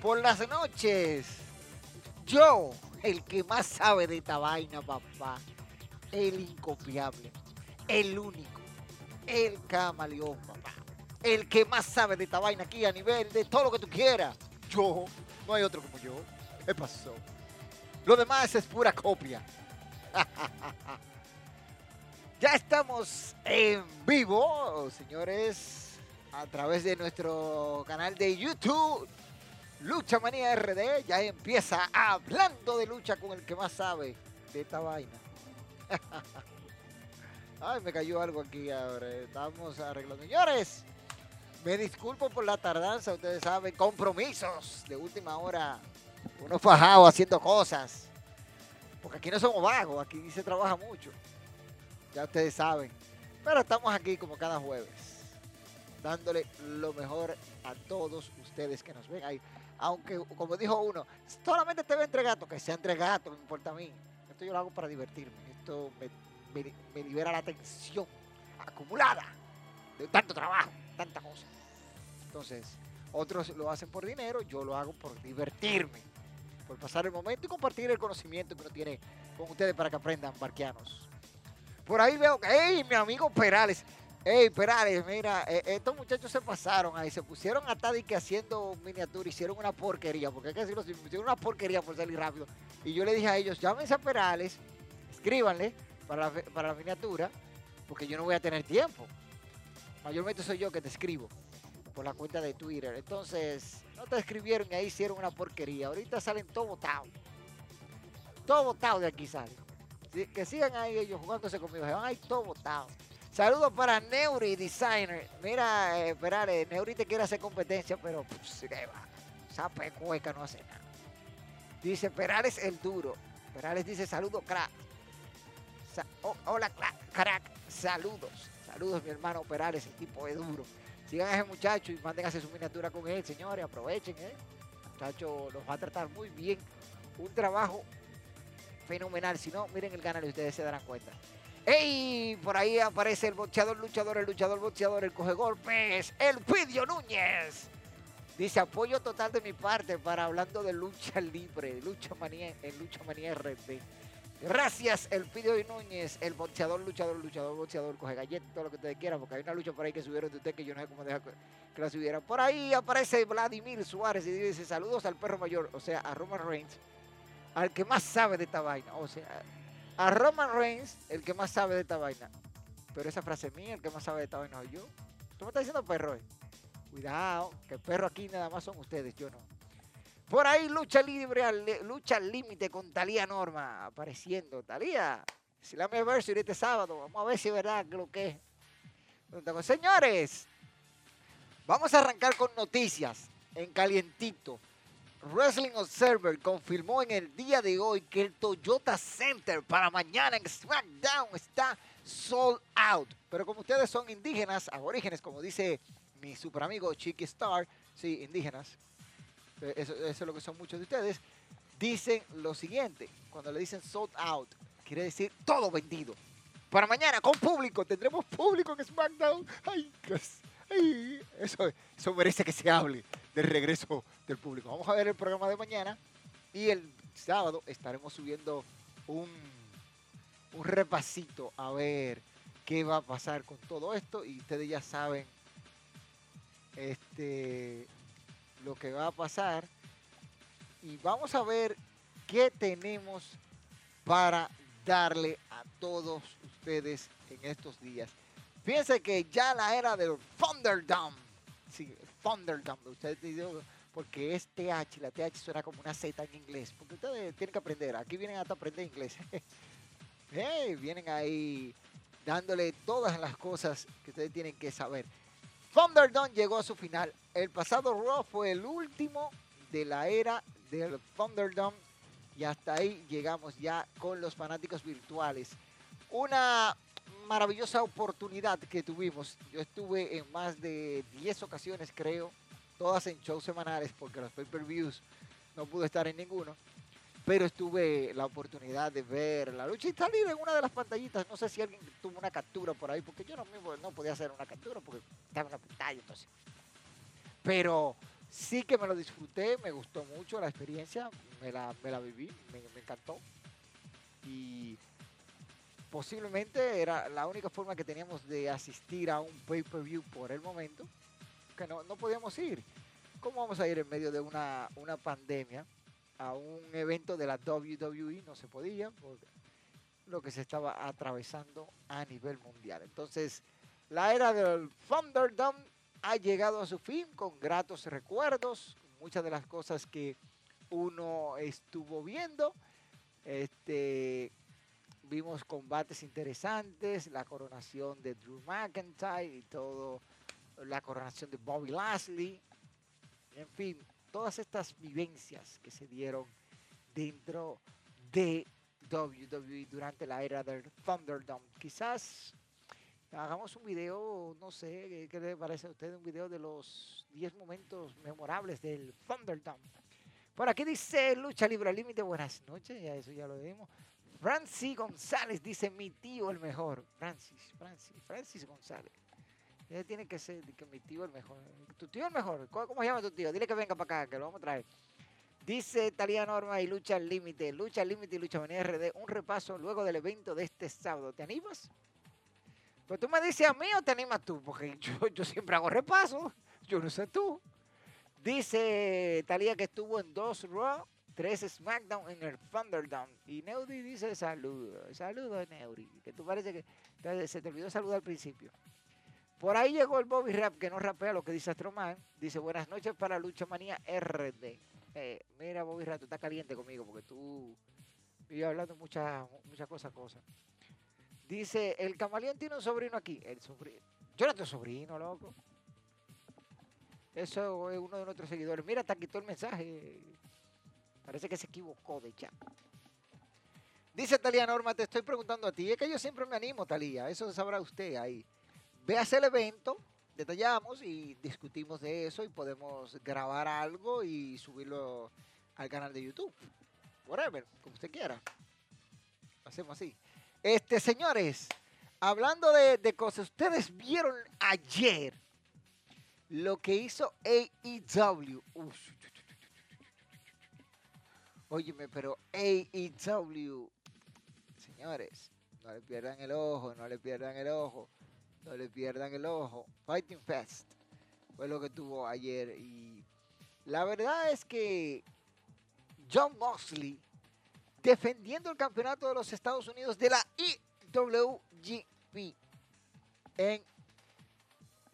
Por las noches. Yo, el que más sabe de esta vaina, papá. El incopiable. El único. El camaleón, papá. El que más sabe de esta vaina aquí a nivel de todo lo que tú quieras. Yo, no hay otro como yo. ¿Qué pasó? Lo demás es pura copia. ya estamos en vivo, señores, a través de nuestro canal de YouTube. Lucha Manía RD ya empieza hablando de lucha con el que más sabe de esta vaina. Ay, me cayó algo aquí ahora. Estamos arreglando. Señores, me disculpo por la tardanza. Ustedes saben, compromisos de última hora. Uno fajado haciendo cosas. Porque aquí no somos vagos, aquí se trabaja mucho. Ya ustedes saben. Pero estamos aquí como cada jueves. Dándole lo mejor a todos ustedes que nos ven ahí aunque como dijo uno, solamente te ve entre gatos, que sea entre gatos, no me importa a mí. Esto yo lo hago para divertirme. Esto me, libera la tensión acumulada de tanto trabajo, tanta cosa. Entonces, otros lo hacen por dinero, yo lo hago por divertirme, por pasar el momento y compartir el conocimiento que uno tiene con ustedes para que aprendan barquianos. Por ahí veo que, hey, mi amigo Perales, Ey, Perales, mira, eh, estos muchachos se pasaron ahí, se pusieron a estar que haciendo miniatura, hicieron una porquería, porque hay que decirlo, hicieron una porquería por salir rápido. Y yo le dije a ellos, llámense a Perales, escríbanle para la, para la miniatura, porque yo no voy a tener tiempo. Mayormente soy yo que te escribo por la cuenta de Twitter. Entonces, no te escribieron y ahí hicieron una porquería. Ahorita salen todo botado. Todo botado de aquí salen. Que sigan ahí ellos jugándose conmigo. Se van ahí todo botado. Saludos para Neuri Designer. Mira, eh, Neuri te quiere hacer competencia, pero pues, ¿qué va? Sape cueca no hace nada. Dice Perales el duro. Perales dice saludos, crack. hola, crack, Saludos. Saludos, mi hermano Perales, el tipo es duro. Sigan a ese muchacho y hacer su miniatura con él, señores. Aprovechen, ¿eh? Muchacho los va a tratar muy bien. Un trabajo fenomenal. Si no, miren el canal y ustedes se darán cuenta. ¡Ey! Por ahí aparece el boxeador, luchador, el luchador, boxeador, el coge golpes, el Pidio Núñez. Dice apoyo total de mi parte para hablando de lucha libre, lucha manía, en lucha manía RD. Gracias, el Pidio Núñez, el boxeador, luchador, luchador, boxeador, coge galletas, todo lo que ustedes quieran, porque hay una lucha por ahí que subieron de usted que yo no sé cómo dejar que la subieran. Por ahí aparece Vladimir Suárez y dice saludos al perro mayor, o sea, a Roman Reigns, al que más sabe de esta vaina, o sea, a Roman Reigns, el que más sabe de esta vaina. Pero esa frase mía, el que más sabe de esta vaina soy yo. ¿Tú me estás diciendo perro? Eh? Cuidado, que perro aquí nada más son ustedes, yo no. Por ahí lucha libre, lucha al límite con Talía Norma apareciendo. Talía, si la verso este sábado, vamos a ver si es verdad lo que es. Señores, vamos a arrancar con noticias en calientito. Wrestling Observer confirmó en el día de hoy que el Toyota Center para mañana en SmackDown está sold out. Pero como ustedes son indígenas, aborígenes, como dice mi super amigo Chiqui Star, sí, indígenas, eh, eso, es lo que son muchos de ustedes, dicen lo siguiente, cuando le dicen sold out, quiere decir todo vendido. Para mañana, con público, tendremos público en SmackDown. Ay, eso, eso merece que se hable del regreso del público. Vamos a ver el programa de mañana y el sábado estaremos subiendo un, un repasito a ver qué va a pasar con todo esto y ustedes ya saben este, lo que va a pasar. Y vamos a ver qué tenemos para darle a todos ustedes en estos días. Fíjense que ya la era del Thunderdome. Thunderdome. Ustedes porque es TH, la TH suena como una Z en inglés. Porque ustedes tienen que aprender. Aquí vienen hasta aprender inglés. vienen ahí dándole todas las cosas que ustedes tienen que saber. Thunderdome llegó a su final. El pasado Raw fue el último de la era del Thunderdome. Y hasta ahí llegamos ya con los fanáticos virtuales. Una maravillosa oportunidad que tuvimos. Yo estuve en más de 10 ocasiones, creo, todas en shows semanales, porque los pay-per-views no pude estar en ninguno. Pero estuve la oportunidad de ver la lucha y salir en una de las pantallitas. No sé si alguien tuvo una captura por ahí, porque yo no mismo no podía hacer una captura porque estaba en la pantalla. Entonces. Pero sí que me lo disfruté, me gustó mucho la experiencia, me la, viví, me, me encantó. Y posiblemente era la única forma que teníamos de asistir a un pay-per-view por el momento, que no, podíamos ir. ¿Cómo vamos a ir en medio de una, una pandemia a un evento de la WWE? No se podía, por lo que se estaba atravesando a nivel mundial. Entonces, la era del Thunderdome ha llegado a su fin con gratos recuerdos, muchas de las cosas que uno estuvo viendo. Este, vimos combates interesantes, la coronación de Drew McIntyre y todo, la coronación de Bobby Lashley, en fin, todas estas vivencias que se dieron dentro de WWE durante la era del Thunderdome. Quizás hagamos un video, no sé, ¿qué le parece a usted? Un video de los 10 momentos memorables del Thunderdome. Por aquí dice Lucha Libre Límite, buenas noches, ya eso ya lo vimos. Francis González dice mi tío el mejor. Francis, Francis, Francis González. tiene que ser que mi tío el mejor. Tu tío el mejor. ¿Cómo, se llama tu tío? Dile que venga para acá, que lo vamos a traer. Dice Talia Norma y Lucha al Límite, Lucha al Límite y Lucha Manía RD, un repaso luego del evento de este sábado. ¿Te animas? Pues tú me dices a mí o te animas tú, porque yo, yo siempre hago repaso, yo no sé tú. Dice Talía que estuvo en dos Raw tres SmackDown en el Thunderdome. Y Neudi dice saludos, saludos Neudi, que tú parece que se te olvidó saludar al principio. Por ahí llegó el Bobby Rap, que no rapea lo que dice Astroman. Dice, buenas noches para Lucha Manía RD. Eh, mira, Bobby Rap, tú estás caliente conmigo porque tú vives hablando muchas muchas cosas, cosas. Dice, el camaleón tiene un sobrino aquí. El sobrino. Yo no tengo sobrino, loco. Eso es uno de nuestros seguidores. Mira, te quitó el mensaje. Parece que se equivocó de chat. Dice Talía Norma, te estoy preguntando a ti. Es que yo siempre me animo, Talía. Eso sabrá usted ahí. Veas el evento, detallamos y discutimos de eso y podemos grabar algo y subirlo al canal de YouTube. Whatever, como usted quiera. Hacemos así. Este, señores, hablando de, de cosas, ustedes vieron ayer lo que hizo AEW. Uf, Óyeme, pero AEW, señores, no le pierdan el ojo, no le pierdan el ojo, no le pierdan el ojo. Fighting Fest fue lo que tuvo ayer y la verdad es que John Moxley defendiendo el campeonato de los Estados Unidos de la IWGP en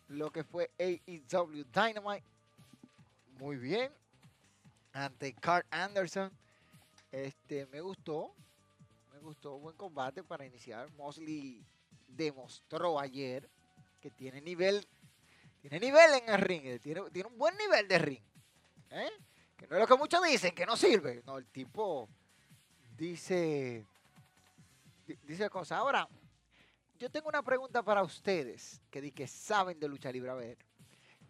lo que fue AEW Dynamite. Muy bien. Ante Carl Anderson. Este, me gustó. Me gustó. Buen combate para iniciar. Mosley demostró ayer que tiene nivel. Tiene nivel en el ring. Tiene, un buen nivel de ring. ¿eh? Que no es lo que muchos dicen, que no sirve. No, el tipo dice. Dice cosas. Ahora, yo tengo una pregunta para ustedes que, que saben de lucha libre. A ver.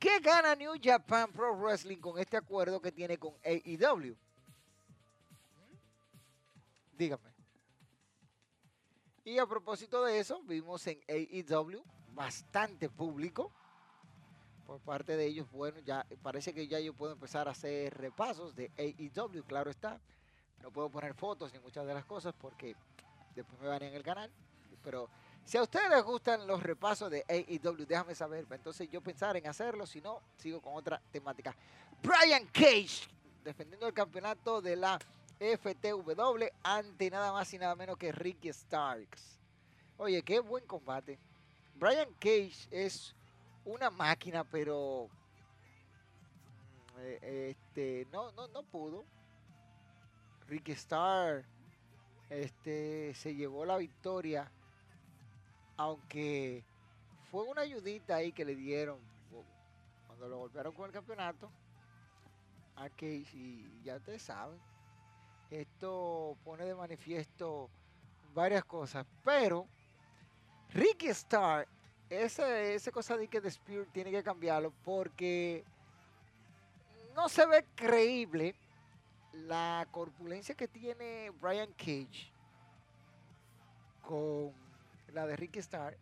¿Qué gana New Japan Pro Wrestling con este acuerdo que tiene con AEW? Dígame. Y a propósito de eso, vimos en AEW bastante público por parte de ellos. Bueno, ya parece que ya yo puedo empezar a hacer repasos de AEW, claro está. No puedo poner fotos ni muchas de las cosas porque después me van en el canal. Pero Si a ustedes les gustan los repasos de AEW, déjame saber. Entonces yo pensar en hacerlo, si no, sigo con otra temática. Brian Cage, defendiendo el campeonato de la FTW ante nada más y nada menos que Ricky Starks. Oye, qué buen combate. Brian Cage es una máquina, pero mm, eh, este, no, no, no pudo. Ricky Stark este, se llevó la victoria, aunque fue una ayudita ahí que le dieron cuando lo golpearon con el campeonato a Cage y ya ustedes saben esto pone de manifiesto varias cosas, pero Ricky Star, ese, esa cosa de que The Spirit tiene que cambiarlo porque no se ve creíble la corpulencia que tiene Brian Cage con la de Ricky Star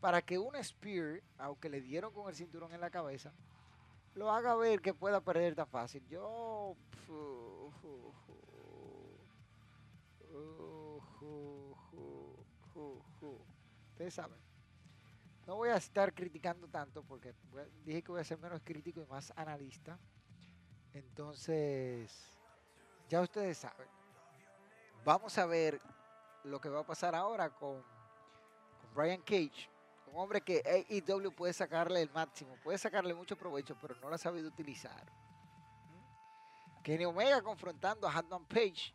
para que un Spear, aunque le dieron con el cinturón en la cabeza, lo haga ver que pueda perder tan fácil. Yo Ustedes saben. No voy a estar criticando tanto porque dije que voy a ser menos crítico y más analista. Entonces, ya ustedes saben. Vamos a ver lo que va a pasar ahora con Brian Cage. Un hombre que AEW puede sacarle el máximo, puede sacarle mucho provecho, pero no lo ha sabido utilizar. Kenny Omega confrontando a Hatman Page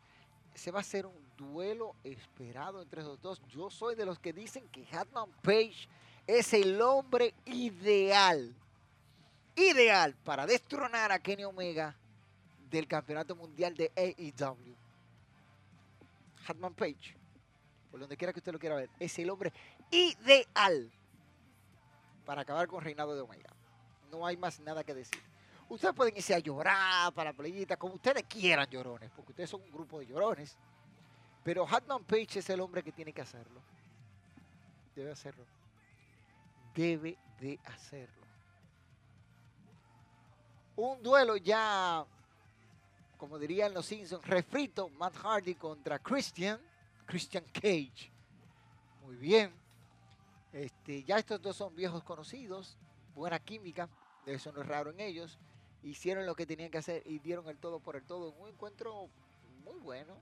ese va a ser un duelo esperado entre los dos. Yo soy de los que dicen que Hatman Page es el hombre ideal, ideal para destronar a Kenny Omega del campeonato mundial de AEW. Hatman Page, por donde quiera que usted lo quiera ver, es el hombre ideal para acabar con reinado de Omega. No hay más nada que decir. Ustedes pueden irse a llorar para la playita, como ustedes quieran llorones, porque ustedes son un grupo de llorones. Pero Hatman Page es el hombre que tiene que hacerlo. Debe hacerlo. Debe de hacerlo. Un duelo ya, como dirían los Simpsons, refrito, Matt Hardy contra Christian, Christian Cage. Muy bien. Este, ya estos dos son viejos conocidos, buena química, eso no es raro en ellos hicieron lo que tenían que hacer y dieron el todo por el todo. Un encuentro muy bueno.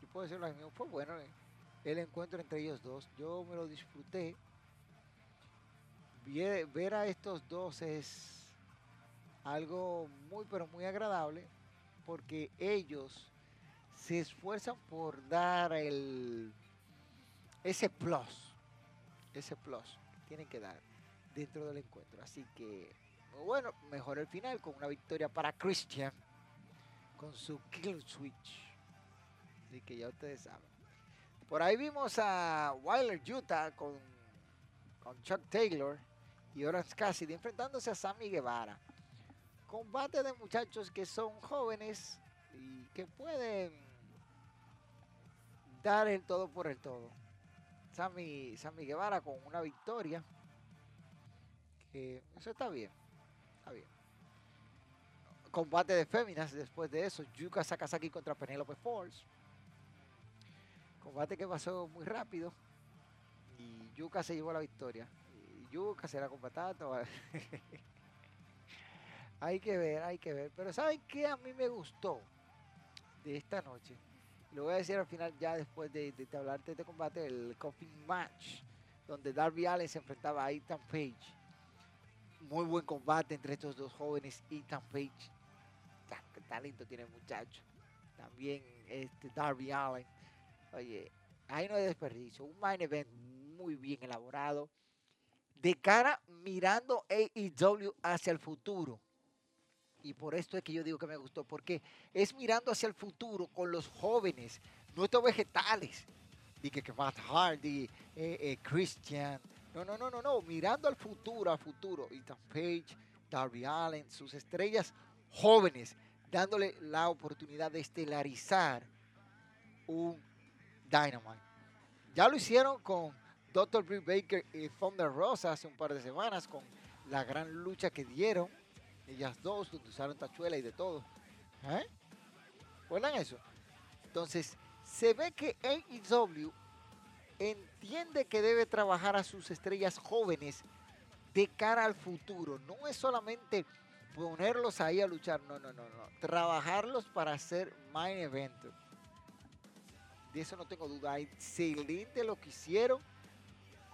Yo puedo decirlo mismo, fue bueno eh. el encuentro entre ellos dos. Yo me lo disfruté. Ver a estos dos es algo muy pero muy agradable porque ellos se esfuerzan por dar el ese plus, ese plus que tienen que dar dentro del encuentro. Así que bueno, mejor el final con una victoria para Christian con su kill switch. Así que ya ustedes saben. Por ahí vimos a Wilder Utah con, con Chuck Taylor y Orange Cassidy enfrentándose a Sammy Guevara. Combate de muchachos que son jóvenes y que pueden dar el todo por el todo. Sammy, Sammy Guevara con una victoria. Que eso está bien bien. Combate de féminas después de eso. Yuka Sakazaki contra Penelope Falls. Combate que pasó muy rápido. Y Yuka se llevó la victoria. Y Yuka será combatando. hay que ver, hay que ver. Pero ¿saben qué a mí me gustó de esta noche? Lo voy a decir al final ya después de, de, hablarte de este combate, el Coffee Match, donde Darby Allin se enfrentaba a Ethan Page muy buen combate entre estos dos jóvenes. Ethan Page, qué talento tiene el muchacho. También este Darby Allen. Oye, ahí no hay desperdicio. Un main event muy bien elaborado. De cara mirando AEW hacia el futuro. Y por esto es que yo digo que me gustó, porque es mirando hacia el futuro con los jóvenes, no estos vegetales. Que, que Matt Hardy, eh, eh, Christian, no, no, no, no, no. Mirando al futuro, al futuro. Ethan Page, Darby Allen, sus estrellas jóvenes, dándole la oportunidad de estelarizar un Dynamite. Ya lo hicieron con Dr. Britt Baker y Thunder Rosa hace un par de semanas con la gran lucha que dieron. Ellas dos, usaron tachuela y de todo. ¿Eh? ¿Recuerdan eso? Entonces, se ve que AEW entiende que debe trabajar a sus estrellas jóvenes de cara al futuro. No es solamente ponerlos ahí a luchar, no, no, no, no. Trabajarlos para hacer main event. De eso no tengo duda. Excelente lo que hicieron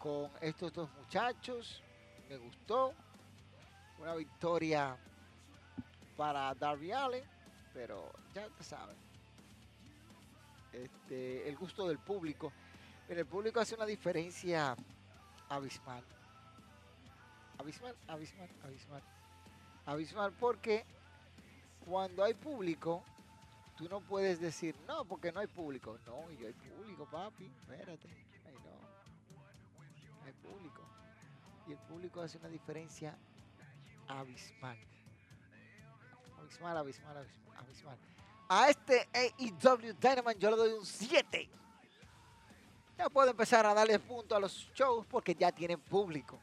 con estos dos muchachos. Me gustó. Una victoria para Darby Allen, pero ya te saben. Este, el gusto del público. Pero el público hace una diferencia abismal. Abismal, abismal, abismal. Abismal porque cuando hay público, tú no puedes decir, no, porque no hay público. No, y hay público, papi. Espérate. Ay, no. Hay público. Y el público hace una diferencia abismal. Abismal, abismal, abismal. A este AEW Dynamite yo le doy un 7. Ya puedo empezar a darle punto a los shows porque ya tienen público.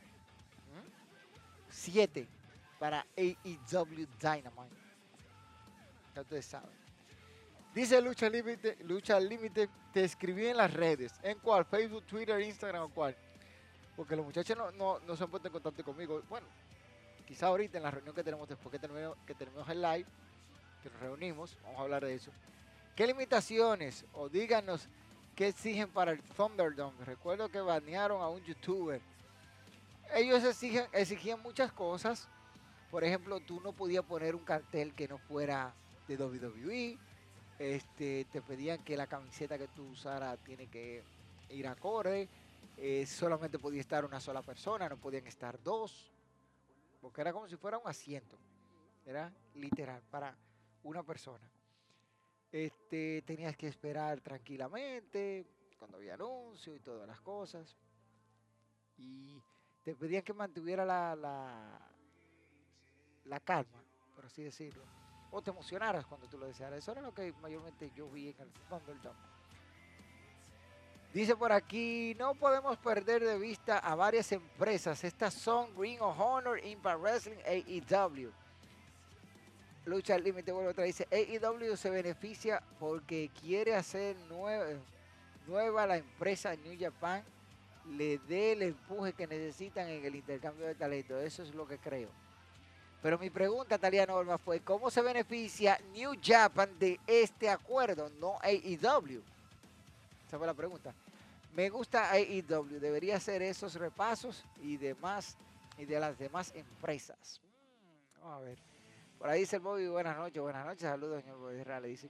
7 para AEW Dynamite. Ya ustedes saben. Dice Lucha Límite, Lucha Límite, te escribí en las redes. ¿En cuál? Facebook, Twitter, Instagram o cuál? Porque los muchachos no, no, no se han puesto en contacto conmigo. Bueno, quizá ahorita en la reunión que tenemos después que terminemos, que terminemos el live, que nos reunimos, vamos a hablar de eso. ¿Qué limitaciones o díganos qué exigen para el Thunderdome? Recuerdo que banearon a un youtuber. Ellos exigen, exigían muchas cosas. Por ejemplo, tú no podías poner un cartel que no fuera de WWE. Este, te pedían que la camiseta que tú usaras tiene que ir acorde. Eh, solamente podía estar una sola persona, no podían estar dos. Porque era como si fuera un asiento. Era literal para una persona. Este, tenías que esperar tranquilamente cuando había anuncio y todas las cosas. Y te pedían que mantuviera la, la, calma, por así decirlo. O te emocionaras cuando tú lo desearas. Eso era lo que mayormente yo vi en el Thunderdome. Dice por aquí, no podemos perder de vista a varias empresas. Estas son Ring of Honor, Impact Wrestling, AEW. Lucha al límite, vuelve otra dice, AEW se beneficia porque quiere hacer nueva, nueva la empresa New Japan, le dé el empuje que necesitan en el intercambio de talento. Eso es lo que creo. Pero mi pregunta, Talia Norma, fue, ¿cómo se beneficia New Japan de este acuerdo, no AEW? Esa fue la pregunta. Me gusta AEW, debería hacer esos repasos y demás y de las demás empresas. Mm, vamos a ver. Por ahí dice el Bobby, buenas noches, buenas noches, saludos, señor Bobby Real. Le dice,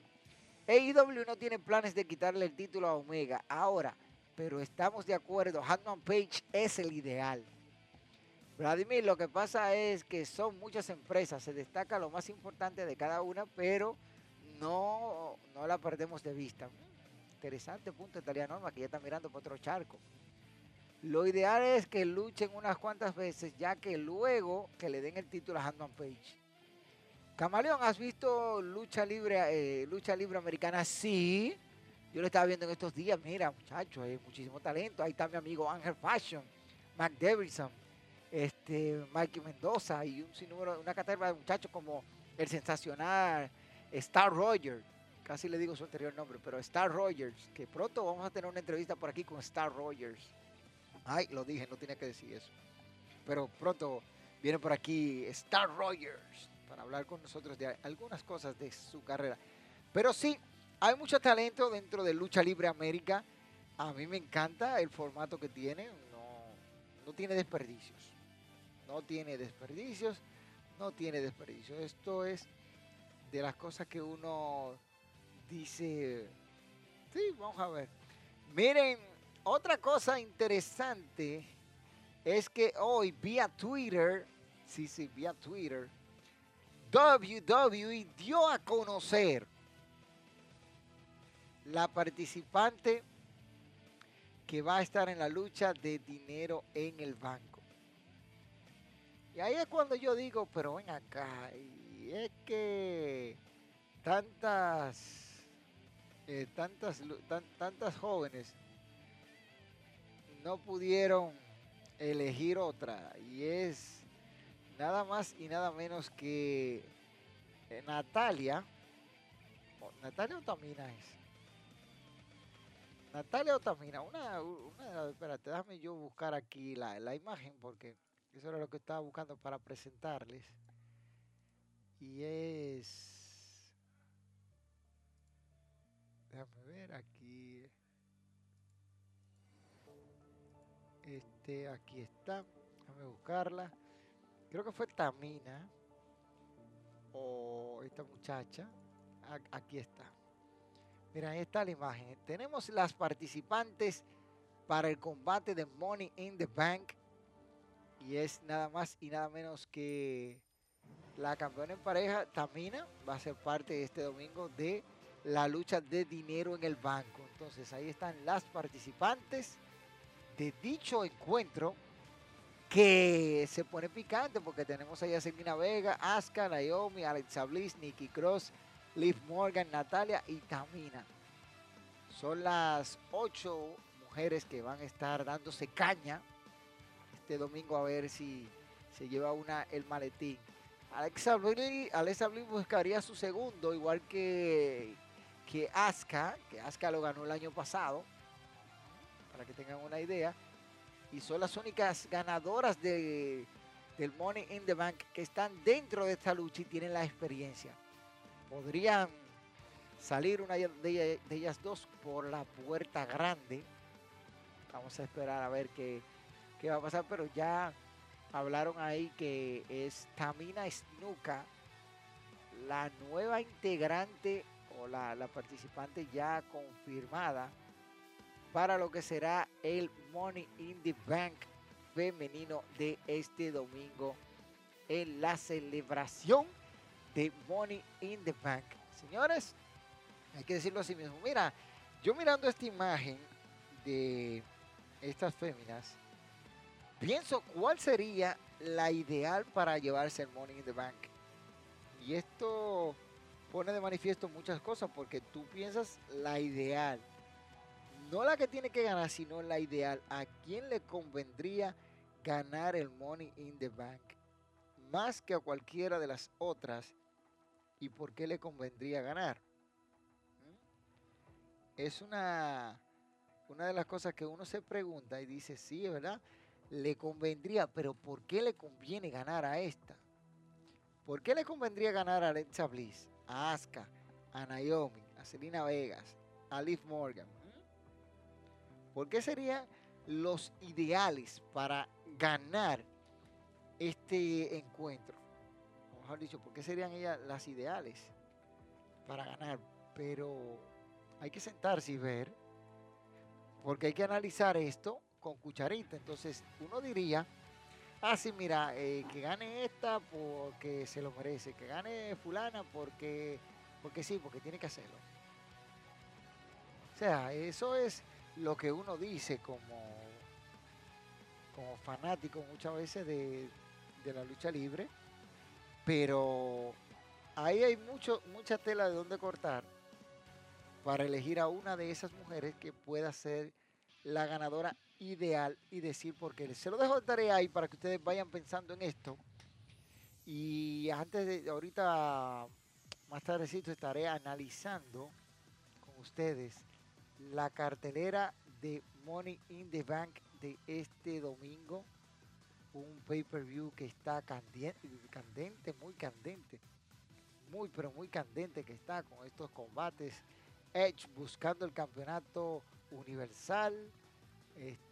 AEW no tiene planes de quitarle el título a Omega ahora, pero estamos de acuerdo, Hatman Page es el ideal. Vladimir, lo que pasa es que son muchas empresas, se destaca lo más importante de cada una, pero no, no la perdemos de vista. Interesante punto estaría Norma, que ya está mirando por otro charco. Lo ideal es que luchen unas cuantas veces, ya que luego que le den el título a Handman Page. Camaleón, ¿has visto lucha libre, eh, lucha libre americana? Sí. Yo lo estaba viendo en estos días. Mira, muchachos, hay muchísimo talento. Ahí está mi amigo Ángel Fashion, Mac Davidson, este, Mikey Mendoza y un sinnúmero, una caterva de muchachos como el sensacional Star Rogers. Casi le digo su anterior nombre, pero Star Rogers. Que pronto vamos a tener una entrevista por aquí con Star Rogers. Ay, lo dije, no tenía que decir eso. Pero pronto viene por aquí Star Rogers para hablar con nosotros de algunas cosas de su carrera. Pero sí, hay mucho talento dentro de Lucha Libre América. A mí me encanta el formato que tiene. No, no tiene desperdicios. No tiene desperdicios. No tiene desperdicios. Esto es de las cosas que uno dice. Sí, vamos a ver. Miren, otra cosa interesante es que hoy vía Twitter, sí, sí, vía Twitter, WWE dio a conocer la participante que va a estar en la lucha de dinero en el banco. Y ahí es cuando yo digo, pero ven acá, y es que tantas, eh, tantas, tan, tantas jóvenes no pudieron elegir otra, y es nada más y nada menos que eh, Natalia. Natalia o Tamina es. Natalia Otamina, una, una, espérate, déjame yo buscar aquí la, la imagen porque eso era lo que estaba buscando para presentarles. Y es, déjame ver aquí. Este, aquí está. Déjame buscarla. Creo que fue Tamina o esta muchacha. Aquí está. Mira, ahí está la imagen. Tenemos las participantes para el combate de Money in the Bank. Y es nada más y nada menos que la campeona en pareja, Tamina, va a ser parte este domingo de la lucha de dinero en el banco. Entonces ahí están las participantes de dicho encuentro que se pone picante porque tenemos a Selena Vega, Asuka, Naomi, Alexa Bliss, Nikki Cross, Liv Morgan, Natalia y Tamina. Son las ocho mujeres que van a estar dándose caña este domingo a ver si se lleva una el maletín. Alexa Bliss, Alexa Bliss buscaría su segundo, igual que, que Asuka, que Asuka lo ganó el año pasado, para que tengan una idea y son las únicas ganadoras de, del Money in the Bank que están dentro de esta lucha y tienen la experiencia. Podrían salir una de ellas, dos por la puerta grande. Vamos a esperar a ver qué, qué va a pasar, pero ya hablaron ahí que es Tamina Snuka, la nueva integrante o la, la participante ya confirmada para lo que será el Money in the Bank femenino de este domingo en la celebración de Money in the Bank. Señores, hay que decirlo así mismo. Mira, yo mirando esta imagen de estas féminas, pienso cuál sería la ideal para llevarse el Money in the Bank. Y esto pone de manifiesto muchas cosas porque tú piensas la ideal no la que tiene que ganar, sino la ideal. ¿A quién le convendría ganar el Money in the Bank? Más que a cualquiera de las otras. ¿Y por qué le convendría ganar? ¿Mm? Es una, una de las cosas que uno se pregunta y dice, sí, ¿verdad? Le convendría, pero ¿por qué le conviene ganar a esta? ¿Por qué le convendría ganar a Alexa Bliss, a a Naomi, a Selena Vegas, a Liv Morgan? ¿Por qué serían los ideales para ganar este encuentro? Mejor dicho, ¿por qué serían ellas las ideales para ganar? Pero hay que sentarse y ver, porque hay que analizar esto con cucharita. Entonces, uno diría, ah, sí, mira, eh, que gane esta porque se lo merece, que gane fulana porque, porque sí, porque tiene que hacerlo. O sea, eso es lo que uno dice como, como fanático muchas veces de, la lucha libre, pero ahí hay mucho, mucha tela de donde cortar para elegir a una de esas mujeres que pueda ser la ganadora ideal y decir por qué. Se lo dejo de tarea ahí para que ustedes vayan pensando en esto. Y antes de ahorita, más tardecito, estaré analizando con ustedes la cartelera de Money in the Bank de este domingo. Un pay-per-view que está candente, muy candente. Muy, pero muy candente que está con estos combates. Edge buscando el campeonato universal. Este,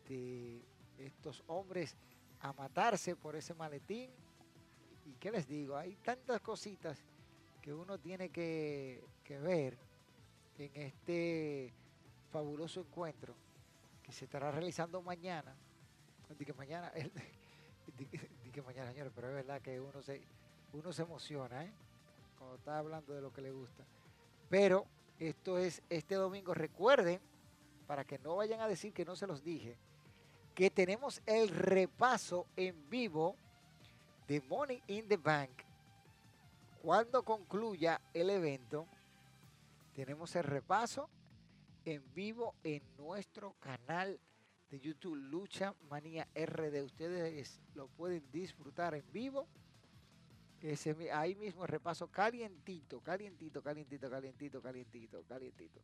estos hombres a matarse por ese maletín. ¿Y qué les digo? Hay tantas cositas que uno tiene que, que ver en este fabuloso encuentro que se estará realizando mañana. Dije mañana, dije mañana, señores, pero es verdad que uno se, uno se emociona, ¿eh? Cuando está hablando de lo que le gusta. Pero esto es este domingo. Recuerden, para que no vayan a decir que no se los dije, que tenemos el repaso en vivo de Money in the Bank. Cuando concluya el evento, tenemos el repaso en vivo en nuestro canal de YouTube Lucha Manía RD. Ustedes lo pueden disfrutar en vivo. Ese, ahí mismo repaso calientito, calientito, calientito, calientito, calientito, calientito.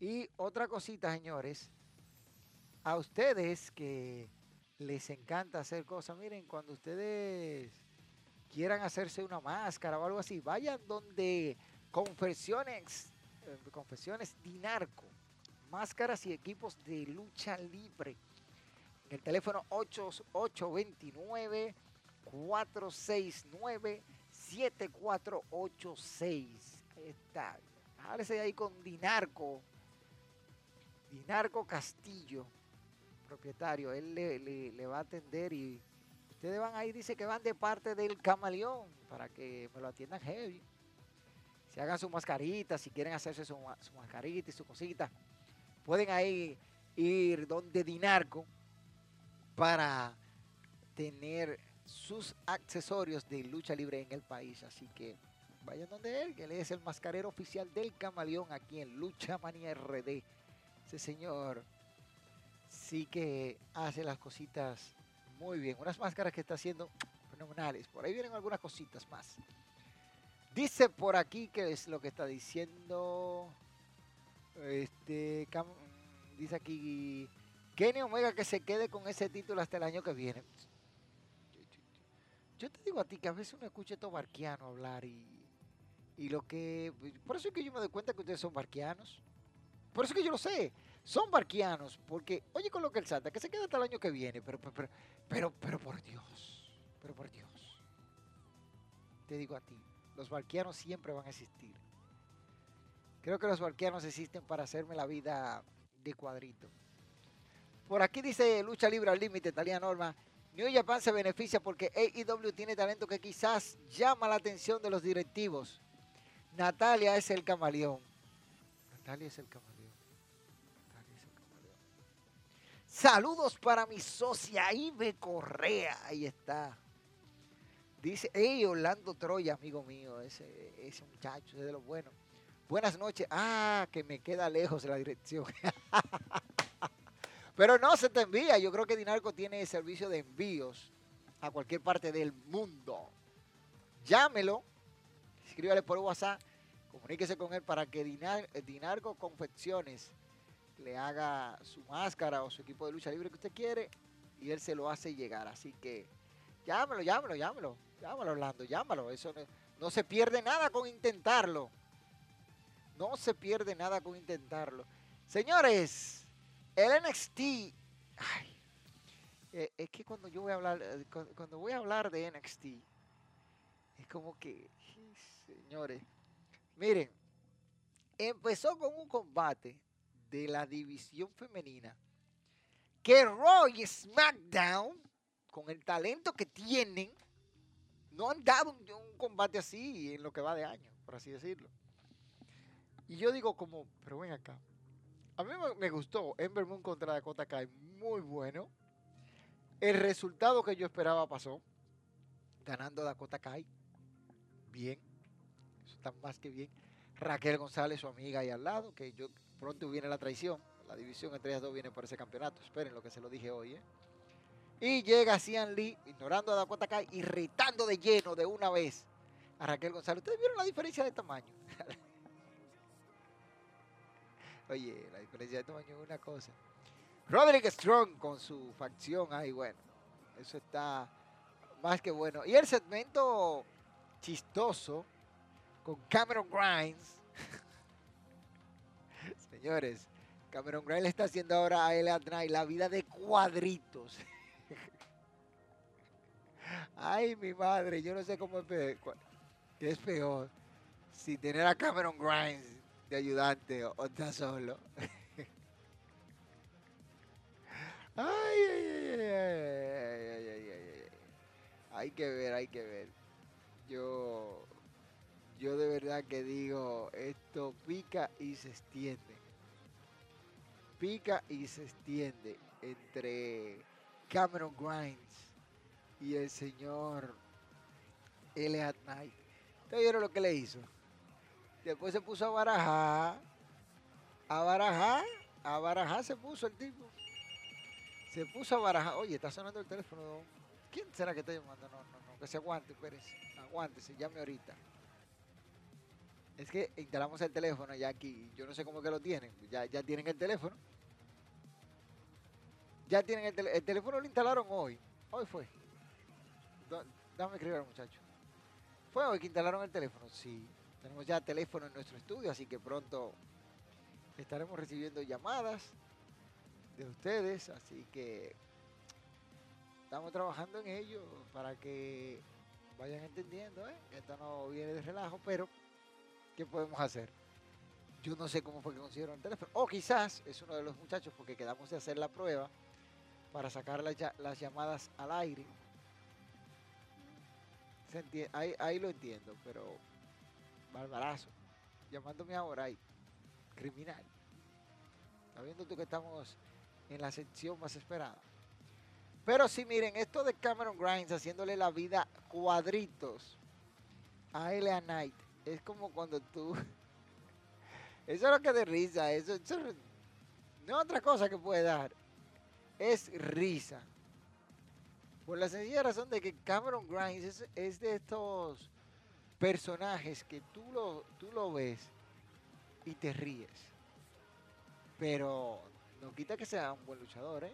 Y otra cosita, señores, a ustedes que les encanta hacer cosas, miren, cuando ustedes quieran hacerse una máscara o algo así, vayan donde Confesiones, eh, Confesiones Dinarco, máscaras y equipos de lucha libre. En el teléfono 8829 469 7486. Ahí está. Háblese ahí con Dinarco. Dinarco Castillo, propietario. Él le, va a atender y ustedes van ahí, dice que van de parte del camaleón para que me lo atiendan heavy. Se hagan su mascarita, si quieren hacerse su, su mascarita y su cosita, pueden ahí ir donde Dinarco para tener sus accesorios de lucha libre en el país. Así que vayan donde él, que él es el mascarero oficial del camaleón aquí en Lucha Manía RD. Ese señor sí que hace las cositas muy bien. Unas máscaras que está haciendo fenomenales. Por ahí vienen algunas cositas más. Dice por aquí que es lo que está diciendo. Este dice aquí Kenny Omega que se quede con ese título hasta el año que viene. Yo te digo a ti que a veces uno escucha estos barquianos hablar y, y lo que... Por eso es que yo me doy cuenta que ustedes son barquianos. Por eso es que yo lo sé. Son barquianos. Porque, oye con lo que él salta, que se queda hasta el año que viene. Pero, pero, pero, pero, por Dios. Pero por Dios. Te digo a ti. Los barquianos siempre van a existir. Creo que los barquianos existen para hacerme la vida de cuadrito. Por aquí dice Lucha Libre al Límite, Talía Norma. New Japan se beneficia porque AEW tiene talento que quizás llama la atención de los directivos. Natalia es el camaleón. Natalia es el camaleón. Saludos para mi socia Ibe Correa. Ahí está. Dice, hey, Orlando Troya, amigo mío, ese, ese muchacho, es de lo bueno. Buenas noches. Ah, que me queda lejos la dirección. Pero no se te envía. Yo creo que Dinarco tiene servicio de envíos a cualquier parte del mundo. Llámelo, escríbale por WhatsApp, comuníquese con él para que Dinarco Confecciones le haga su máscara o su equipo de lucha libre que usted quiere y él se lo hace llegar. Así que llámelo, llámelo, llámelo, llámelo Orlando, llámalo. Eso no, no se pierde nada con intentarlo. No se pierde nada con intentarlo. Señores, el NXT, eh, es que cuando yo voy a hablar, eh, cuando voy a hablar de NXT, es como que, señores, miren, empezó con un combate de la división femenina que Roy SmackDown, con el talento que tienen, no han dado un, combate así en lo que va de año, por así decirlo. Y yo digo como, pero ven acá, a mí me gustó Ember Moon contra Dakota Kai, muy bueno. El resultado que yo esperaba pasó, ganando Dakota Kai, bien, eso está más que bien. Raquel González, su amiga ahí al lado, que yo pronto viene la traición, la división entre ellas dos viene por ese campeonato, esperen lo que se lo dije hoy, ¿eh? Y llega Cian Lee, ignorando a Dakota Kai y retando de lleno de una vez a Raquel González. ¿Ustedes vieron la diferencia de tamaño? Oye, la diferencia de tamaño es una cosa. Roderick Strong con su facción, ay bueno, eso está más que bueno. Y el segmento chistoso con Cameron Grimes. Señores, Cameron Grimes le está haciendo ahora a Elliot Knight la vida de cuadritos. Ay, mi madre, yo no sé cómo es peor. ¿Qué es peor? Si tener a Cameron Grimes ayudante o, está solo. ay, ay, ay, ay, ay, ay, Hay que ver, hay que ver. Yo, yo de verdad que digo, esto pica y se extiende. Pica y se extiende entre Cameron Grimes y el señor Elliot Knight. ¿Ustedes vieron lo que le hizo? Después se puso a barajar. A barajar. A barajar se puso el tipo. Se puso a barajar. Oye, está sonando el teléfono. ¿Quién será que está llamando? No, no, no. Que se aguante, Pérez. Aguántese, llame ahorita. Es que instalamos el teléfono ya aquí. Yo no sé cómo que lo tienen. Ya, ya tienen el teléfono. Ya tienen el, teléfono. el teléfono. lo instalaron hoy. Hoy fue. Dame escribir al muchacho. ¿Fue hoy que instalaron el teléfono? Sí. Tenemos ya teléfono en nuestro estudio, así que pronto estaremos recibiendo llamadas de ustedes. Así que estamos trabajando en ello para que vayan entendiendo, ¿eh? Esto no viene de relajo, pero ¿qué podemos hacer? Yo no sé cómo fue que consiguieron el teléfono. O quizás es uno de los muchachos porque quedamos de hacer la prueba para sacar las llamadas al aire. ahí, lo entiendo, pero barbarazo. Llamándome ahora ahí. Criminal. Está viendo tú que estamos en la sección más esperada. Pero sí, miren, esto de Cameron Grimes haciéndole la vida cuadritos a L.A. Knight es como cuando tú. Eso es lo que de risa, eso, no es otra cosa que puede dar. Es risa. Por la sencilla razón de que Cameron Grimes es, de estos personajes que tú lo, tú lo ves y te ríes. Pero no quita que sea un buen luchador, ¿eh?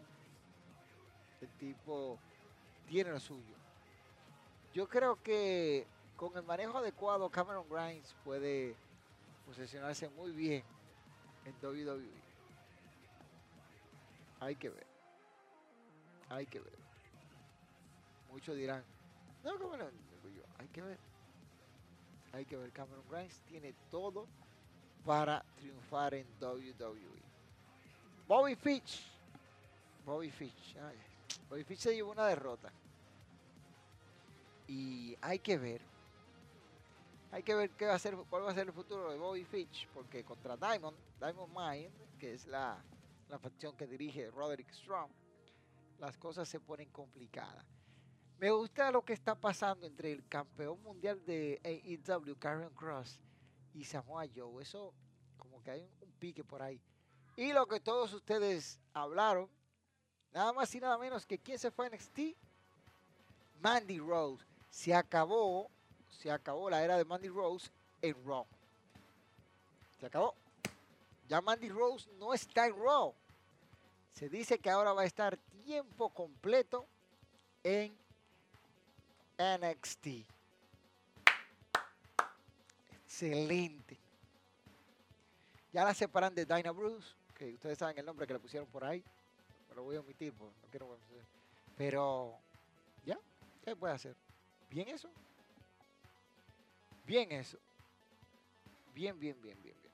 El tipo tiene lo suyo. Yo creo que con el manejo adecuado Cameron Grimes puede posicionarse muy bien en WWE. Hay que ver. Hay que ver. Muchos dirán, no, Cameron, hay que ver. Hay que ver. Cameron Grimes tiene todo para triunfar en WWE. Bobby Fitch. Bobby Fitch. Bobby Fitch se llevó una derrota. Y hay que ver. Hay que ver qué va a ser, cuál va a ser el futuro de Bobby Fitch, porque contra Diamond, Diamond Mine, que es la, la facción que dirige Roderick Strong, las cosas se ponen complicadas. Me gusta lo que está pasando entre el campeón mundial de AEW, Karen Cross, y Samoa Joe. Eso, como que hay un pique por ahí. Y lo que todos ustedes hablaron, nada más y nada menos que quién se fue a NXT, Mandy Rose. Se acabó, se acabó la era de Mandy Rose en Raw. Se acabó. Ya Mandy Rose no está en Raw. Se dice que ahora va a estar tiempo completo en NXT. Excelente. Ya la separan de Dinah Bruce que ustedes saben el nombre que le pusieron por ahí. Me lo voy a omitir, pues, no quiero. Pero, ya, ¿qué puede hacer? Bien eso. Bien eso. Bien, bien, bien, bien, bien.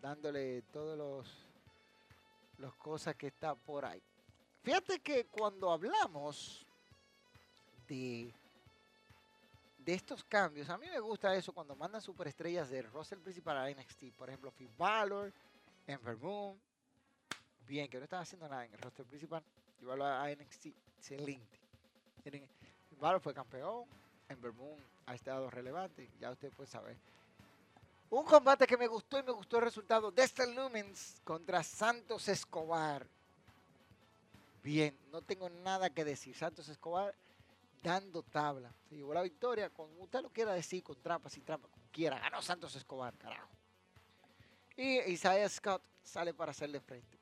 Dándole todos los, los cosas que está por ahí. Fíjate que cuando hablamos de, de estos cambios, a mí me gusta eso cuando mandan superestrellas de roster principal a NXT. Por ejemplo, Finn Balor, Ember Moon, bien, que no estaba haciendo nada en el roster principal. Llevarlo a NXT, excelente. Valor fue campeón, Ember Moon ha estado relevante, ya usted puede saber. Un combate que me gustó y me gustó el resultado. Dexter Lumens contra Santos Escobar. Bien, no tengo nada que decir. Santos Escobar dando tabla. Se llevó la victoria, como usted lo quiera decir, con trampas y trampas, como quiera. Ganó Santos Escobar, carajo. Y Isaiah Scott sale para hacerle frente.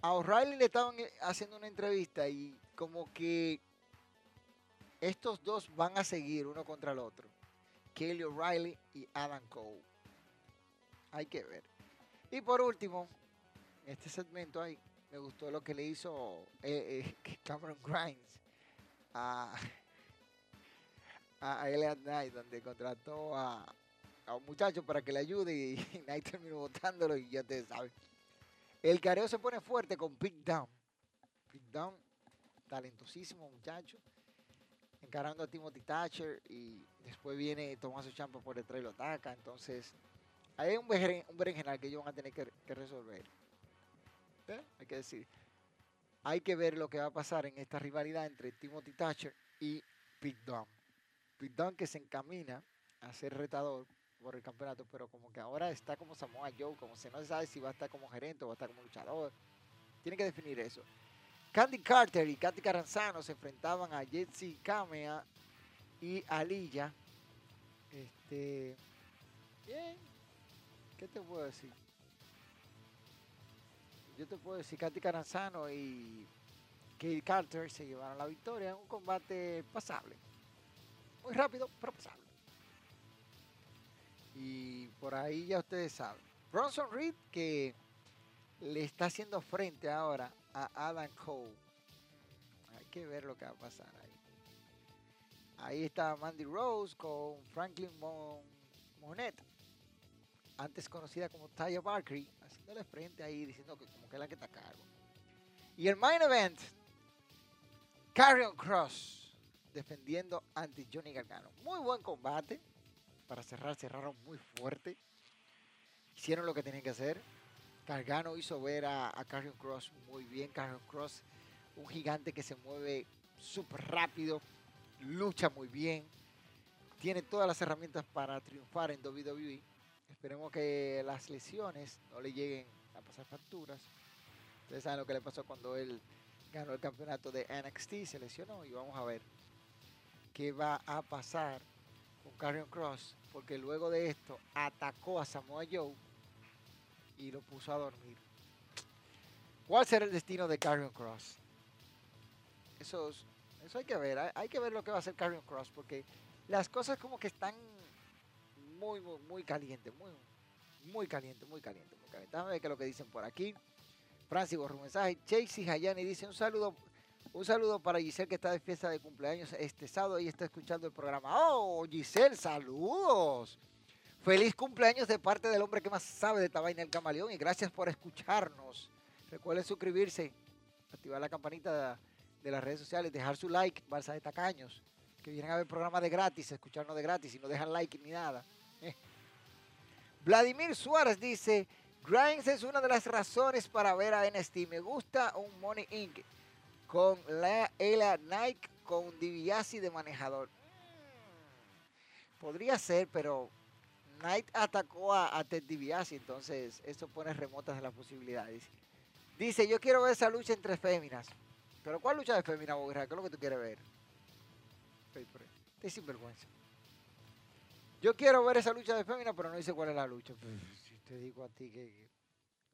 A O'Reilly le estaban eh, haciendo una entrevista y como que estos dos van a seguir uno contra el otro. Kelly O'Reilly y Adam Cole. Hay que ver. Y por último, este segmento ahí, me gustó lo que le hizo eh, eh, Cameron Grimes a, a Knight, donde contrató a, un muchacho para que le ayude y, nadie terminó votándolo y ya te sabe. El careo se pone fuerte con Big Down. Big Down, talentosísimo muchacho, encarando a Timothy Thatcher y después viene Tomás Champa por detrás y lo ataca. Entonces, hay un, un berenjenal que ellos van a tener que, resolver. Hay que decir, hay que ver lo que va a pasar en esta rivalidad entre Timothy Thatcher y Big Down. Big Down que se encamina a ser retador por el campeonato, pero como que ahora está como Samoa Joe, como se no se sabe si va a estar como gerente o va a estar como luchador. Tiene que definir eso. Candy Carter y Katy Caranzano se enfrentaban a Jetsi Kamea y Alilla. Este, Bien. ¿Qué te puedo decir? Yo te puedo decir, Katy Caranzano y Kate Carter se llevaron la victoria en un combate pasable. Muy rápido, pero pasable. Y por ahí ya ustedes saben. Bronson Reed que le está haciendo frente ahora a Adam Cole. Hay que ver lo que va a pasar ahí. Ahí está Mandy Rose con Franklin Mon Monet, antes conocida como Taya Barkley, haciéndole frente ahí, diciendo que como que es la que está a cargo. Y el main event, Carrion Cross, defendiendo ante Johnny Gargano. Muy buen combate. Para cerrar, cerraron muy fuerte. Hicieron lo que tenían que hacer. Gargano hizo ver a, a Carrion Cross muy bien. Carrion Cross, un gigante que se mueve súper rápido, lucha muy bien, tiene todas las herramientas para triunfar en WWE. Esperemos que las lesiones no le lleguen a pasar facturas. Ustedes saben lo que le pasó cuando él ganó el campeonato de NXT, se lesionó y vamos a ver qué va a pasar con Carrion Cross, porque luego de esto atacó a Samoa Joe y lo puso a dormir. ¿Cuál será el destino de Carrion Cross? Eso, eso hay que ver, hay, que ver lo que va a hacer Carrion Cross, porque las cosas como que están muy, muy, muy calientes, muy, muy caliente, muy caliente, muy caliente. Ver qué es lo que dicen por aquí. Francis borró un mensaje. Chasey Hayani dice un saludo, un saludo para Giselle que está de fiesta de cumpleaños este sábado y está escuchando el programa. Oh, Giselle, saludos. Feliz cumpleaños de parte del hombre que más sabe de esta el camaleón y gracias por escucharnos. Recuerden suscribirse, activar la campanita de, las redes sociales, dejar su like, balsa de tacaños, que vienen a ver programas de gratis, escucharnos de gratis y no dejan like ni nada. Vladimir Suárez dice, Grimes es una de las razones para ver a NXT. Me gusta un Money Inc. con la Ela Nike con DiBiase de manejador. Podría ser, pero Knight atacó a, a Ted DiBiase, entonces eso pone remotas las posibilidades. Dice, yo quiero ver esa lucha entre féminas. ¿Pero cuál lucha de féminas, Bogotá? ¿Qué es lo que tú quieres ver? Te sinvergüenza. Yo quiero ver esa lucha de féminas, pero no dice cuál es la lucha. Pues, si te digo a ti que,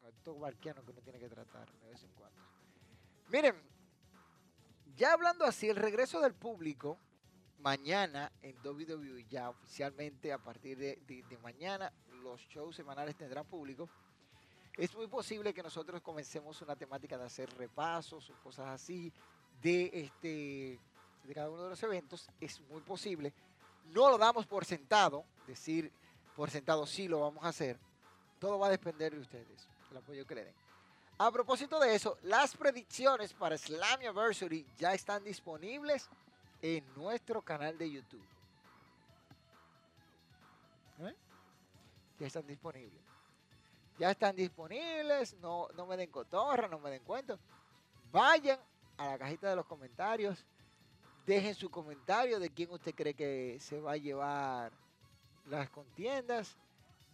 estos barquianos que uno tiene que tratar de vez en cuando. Miren, ya hablando así, el regreso del público mañana en WWE, ya oficialmente a partir de, mañana, los shows semanales tendrán público. Es muy posible que nosotros comencemos una temática de hacer repasos o cosas así de este de cada uno de los eventos. Es muy posible. No lo damos por sentado, decir por sentado sí lo vamos a hacer. Todo va a depender de ustedes, el apoyo que le den. A propósito de eso, las predicciones para Slammiversary ya están disponibles en nuestro canal de YouTube. ¿Eh? Ya están disponibles. Ya están disponibles, no, no me den cotorra, no me den cuento. Vayan a la cajita de los comentarios, dejen su comentario de quién usted cree que se va a llevar las contiendas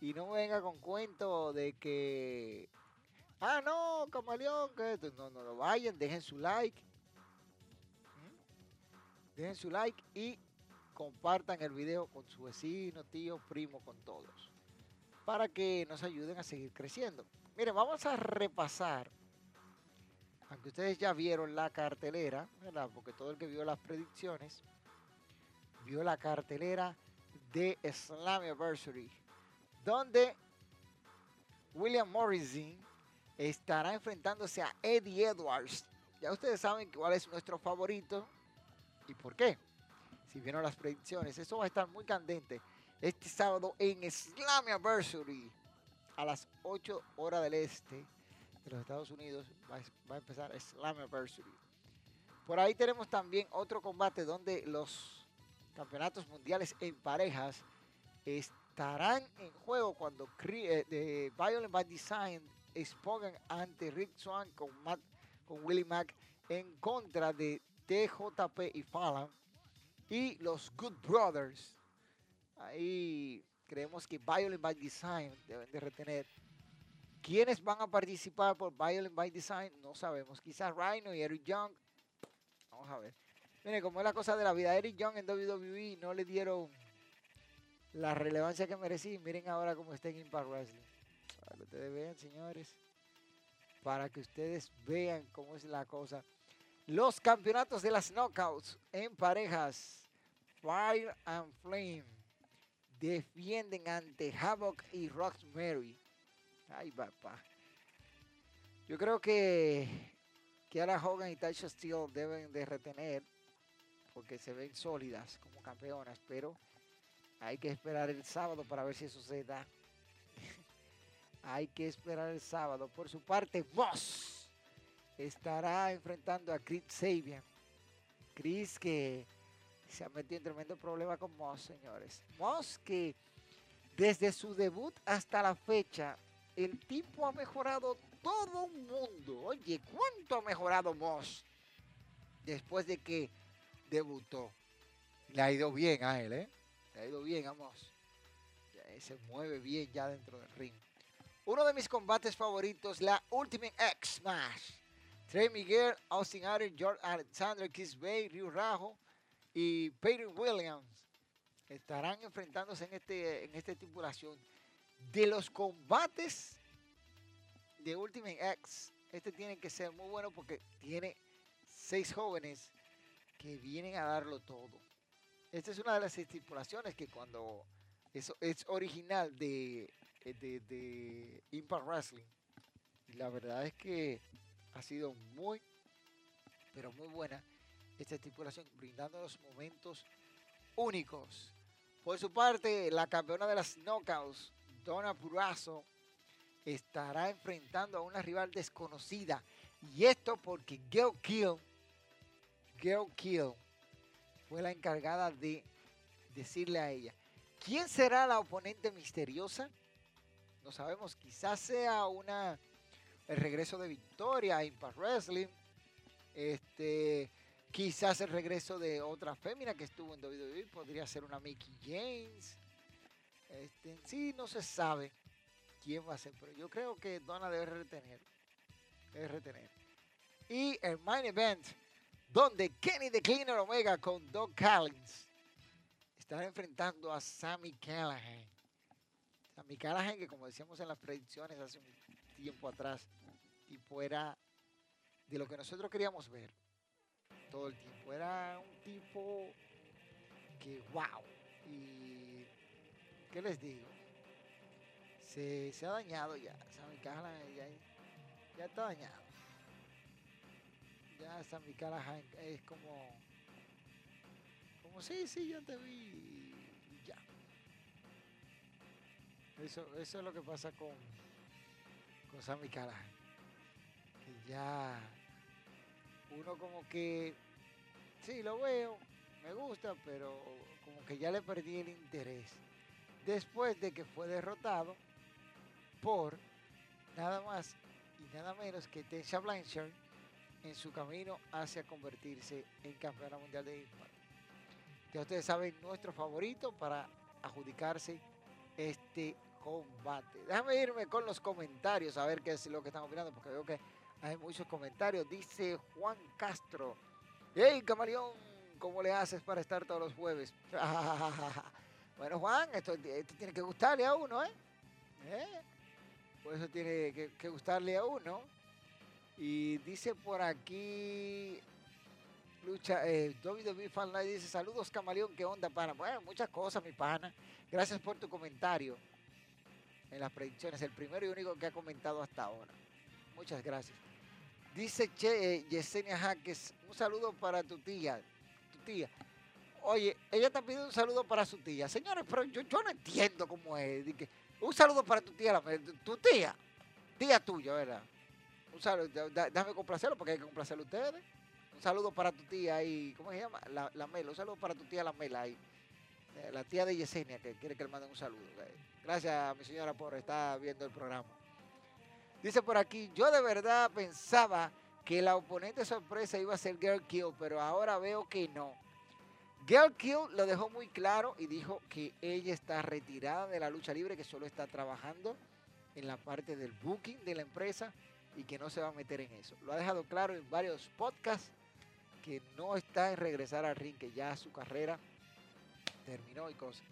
y no venga con cuento de que, ah, no, camaleón, que. No, no, no, vayan, dejen su like. Dejen su like y compartan el video con su vecino, tío, primo, con todos. Para que nos ayuden a seguir creciendo. Miren, vamos a repasar. Aunque ustedes ya vieron la cartelera, ¿verdad? Porque todo el que vio las predicciones vio la cartelera de Slammiversary, donde William Morrison estará enfrentándose a Eddie Edwards. Ya ustedes saben cuál es nuestro favorito y por qué. Si vieron las predicciones, eso va a estar muy candente este sábado en Slammiversary a las 8 horas del este de los Estados Unidos. Va a, empezar Slammiversary. Por ahí tenemos también otro combate donde los campeonatos mundiales en parejas estarán en juego cuando eh, Violent by Design expongan ante Rick Swan con, Matt, con Willie Mack en contra de TJP y Fallon y los Good Brothers. Ahí creemos que Violent by Design deben de retener. ¿Quiénes van a participar por Violent by Design? No sabemos. Quizás Rhino y Eric Young. Vamos a ver. Mire, como es la cosa de la vida, Eric Young en WWE no le dieron la relevancia que merecí. Miren ahora cómo está en Impact Wrestling. Ustedes vean, señores. Para que ustedes vean cómo es la cosa. Los campeonatos de las knockouts en parejas. Fire and Flame defienden ante Havoc y Rosemary. Ay, papá. Yo creo que, ahora Hogan y Tasha Steel deben de retener porque se ven sólidas como campeonas, pero hay que esperar el sábado para ver si eso se da. hay que esperar el sábado. Por su parte, Moss estará enfrentando a Chris Sabian. Chris que se ha metido en tremendo problema con Moss, señores. Moss que desde su debut hasta la fecha, el tipo ha mejorado todo un mundo. Oye, ¿cuánto ha mejorado Moss después de que debutó? Le ha ido bien a él, ¿eh? Le ha ido bien a Moss. se mueve bien ya dentro del ring. Uno de mis combates favoritos, la Ultimate X Smash. Trey Miguel, Austin Aries, George Alexander, Kiss Bay, Ryu Rajo y Peyton Williams estarán enfrentándose en, este, en esta estipulación. De los combates de Ultimate X, este tiene que ser muy bueno porque tiene seis jóvenes que vienen a darlo todo. Esta es una de las estipulaciones que cuando eso es original de, de, Impact Wrestling. La verdad es que ha sido muy, pero muy buena esta estipulación, brindando los momentos únicos. Por su parte, la campeona de las knockouts, Donna Purazo, estará enfrentando a una rival desconocida. Y esto porque Gail Kill, Gail Kill fue la encargada de decirle a ella, ¿quién será la oponente misteriosa? No sabemos, quizás sea una el regreso de Victoria a Impact Wrestling. Este, Quizás el regreso de otra fémina que estuvo en WWE podría ser una Mickey James. Este, sí, no se sabe quién va a ser, pero yo creo que Donna debe retener. Debe retener. Y el main event, donde Kenny Cleaner Omega con Doug Collins están enfrentando a Sammy Callahan. Sammy Callahan, que como decíamos en las predicciones hace un tiempo atrás, tipo era de lo que nosotros queríamos ver todo el tiempo. Era un tipo que, wow. Y, ¿qué les digo? Se, ha dañado ya. Sammy Callahan ya, está dañado. Ya Sammy Callahan es como, como, sí, sí, ya te vi. Y ya. Eso, eso es lo que pasa con, con Sammy Callahan. Que ya uno como que, sí, lo veo, me gusta, pero como que ya le perdí el interés. Después de que fue derrotado por nada más y nada menos que Tensha Blanchard en su camino hacia convertirse en campeona mundial de Impact. Ya ustedes saben nuestro favorito para adjudicarse este combate. Déjame irme con los comentarios a ver qué es lo que están opinando, porque veo que hay muchos comentarios. Dice Juan Castro. Hey, camaleón, ¿cómo le haces para estar todos los jueves? bueno, Juan, esto, tiene que gustarle a uno, ¿eh? ¿Eh? Por eso tiene que, gustarle a uno. Y dice por aquí, lucha, eh, Fan Live dice, saludos camaleón, ¿qué onda, pana? Bueno, muchas cosas, mi pana. Gracias por tu comentario en las predicciones, el primero y único que ha comentado hasta ahora. Muchas gracias. Dice che, eh, Yesenia Jaques, un saludo para tu tía. Tu tía. Oye, ella está pidiendo un saludo para su tía. Señores, pero yo, no entiendo cómo es. un saludo para tu tía, tu tía, tía tuya, ¿verdad? Un saludo, déjame complacerlo porque hay que complacerlo a ustedes. Un saludo para tu tía ahí, ¿cómo se llama? La, la Mela, un saludo para tu tía la Mela ahí. Eh, la tía de Yesenia que quiere que le manden un saludo. Gracias, mi señora, por estar viendo el programa. Dice por aquí, yo de verdad pensaba que la oponente sorpresa iba a ser Girl Kill, pero ahora veo que no. Girl Kill lo dejó muy claro y dijo que ella está retirada de la lucha libre, que solo está trabajando en la parte del booking de la empresa y que no se va a meter en eso. Lo ha dejado claro en varios podcasts que no está en regresar al ring, que ya su carrera terminó y cosas.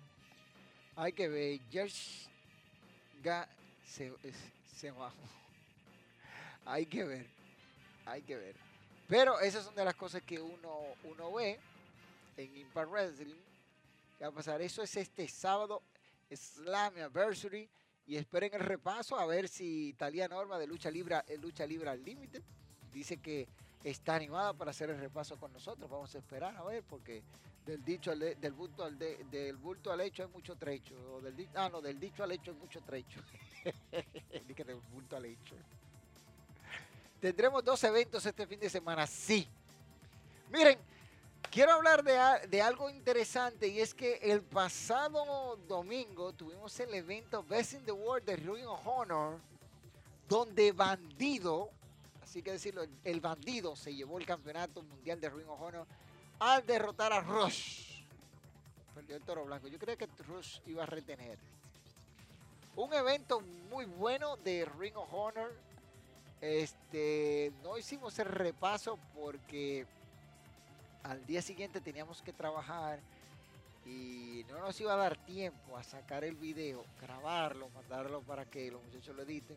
Hay que ver. George se, se bajó. Hay que ver. Hay que ver. Pero esas son de las cosas que uno, uno ve en Impact Wrestling. ¿Qué va a pasar? Eso es este sábado, Slam Anniversary. Y esperen el repaso a ver si Talia Norma de Lucha Libre, eh, Lucha Libre al Límite dice que está animada para hacer el repaso con nosotros. Vamos a esperar a ver, porque del dicho al del bulto al del bulto al hecho hay mucho trecho. O del, ah, no, del dicho al hecho hay mucho trecho. Del bulto al hecho. Tendremos dos eventos este fin de semana, sí. Miren, quiero hablar de, de, algo interesante y es que el pasado domingo tuvimos el evento Best in the World de Ring of Honor, donde Bandido, así que decirlo, el Bandido se llevó el campeonato mundial de Ring of Honor al derrotar a Rush. Perdió el toro blanco. Yo creía que Rush iba a retener. Un evento muy bueno de Ring of Honor este, no hicimos el repaso porque al día siguiente teníamos que trabajar y no nos iba a dar tiempo a sacar el video, grabarlo, mandarlo para que los muchachos lo editen.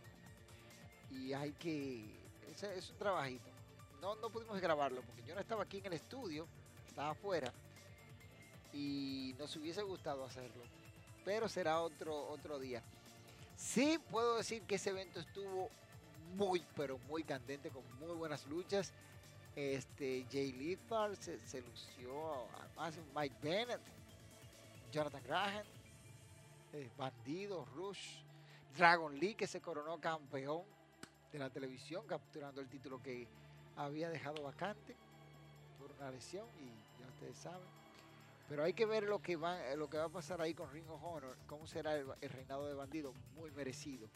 Y hay que, es un trabajito. No, no pudimos grabarlo porque yo no estaba aquí en el estudio, estaba afuera y nos hubiese gustado hacerlo. Pero será otro, otro día. Sí puedo decir que ese evento estuvo muy, pero muy candente, con muy buenas luchas. Este, Jay Lethal se, se lució, además Mike Bennett, Jonathan Graham, eh, Bandido, Rush, Dragon Lee que se coronó campeón de la televisión, capturando el título que había dejado vacante por una lesión y ya ustedes saben. Pero hay que ver lo que va, lo que va a pasar ahí con Ring of Honor, cómo será el reinado de Bandido, muy merecido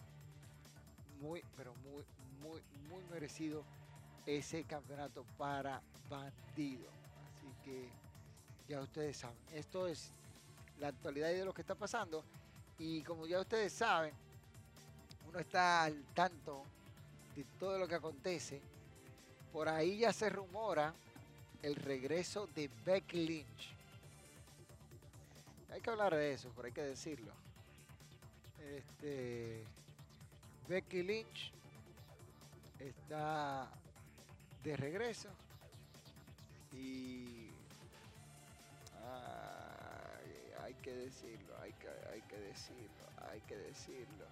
muy, pero muy, muy, muy merecido ese campeonato para Bandido. Así que ya ustedes saben, esto es la actualidad de lo que está pasando. Y como ya ustedes saben, uno está al tanto de todo lo que acontece. Por ahí ya se rumora el regreso de Becky Lynch. Hay que hablar de eso, pero hay que decirlo. Este, Becky Lynch está de regreso y hay que decirlo, hay que, hay que decirlo, hay que decirlo.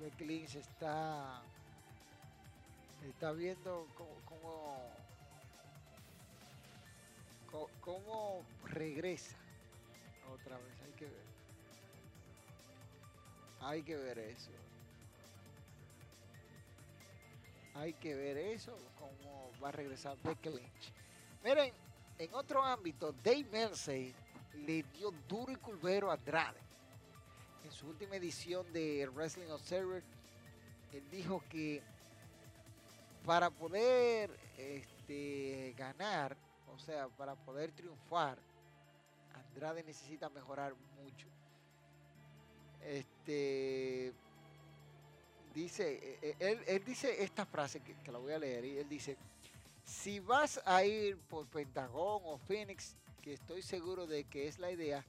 Becky Lynch está está viendo cómo, cómo, regresa otra vez, hay que ver. Hay que ver eso. Hay que ver eso, cómo va a regresar Becky Lynch. Miren, en otro ámbito, Dave Mersey le dio duro y culvero a Andrade. En su última edición de Wrestling Observer, él dijo que para poder este, ganar, o sea, para poder triunfar, Andrade necesita mejorar mucho. Este, dice, eh, eh, él, dice esta frase que, la voy a leer y él dice, si vas a ir por Pentagón o Phoenix, que estoy seguro de que es la idea,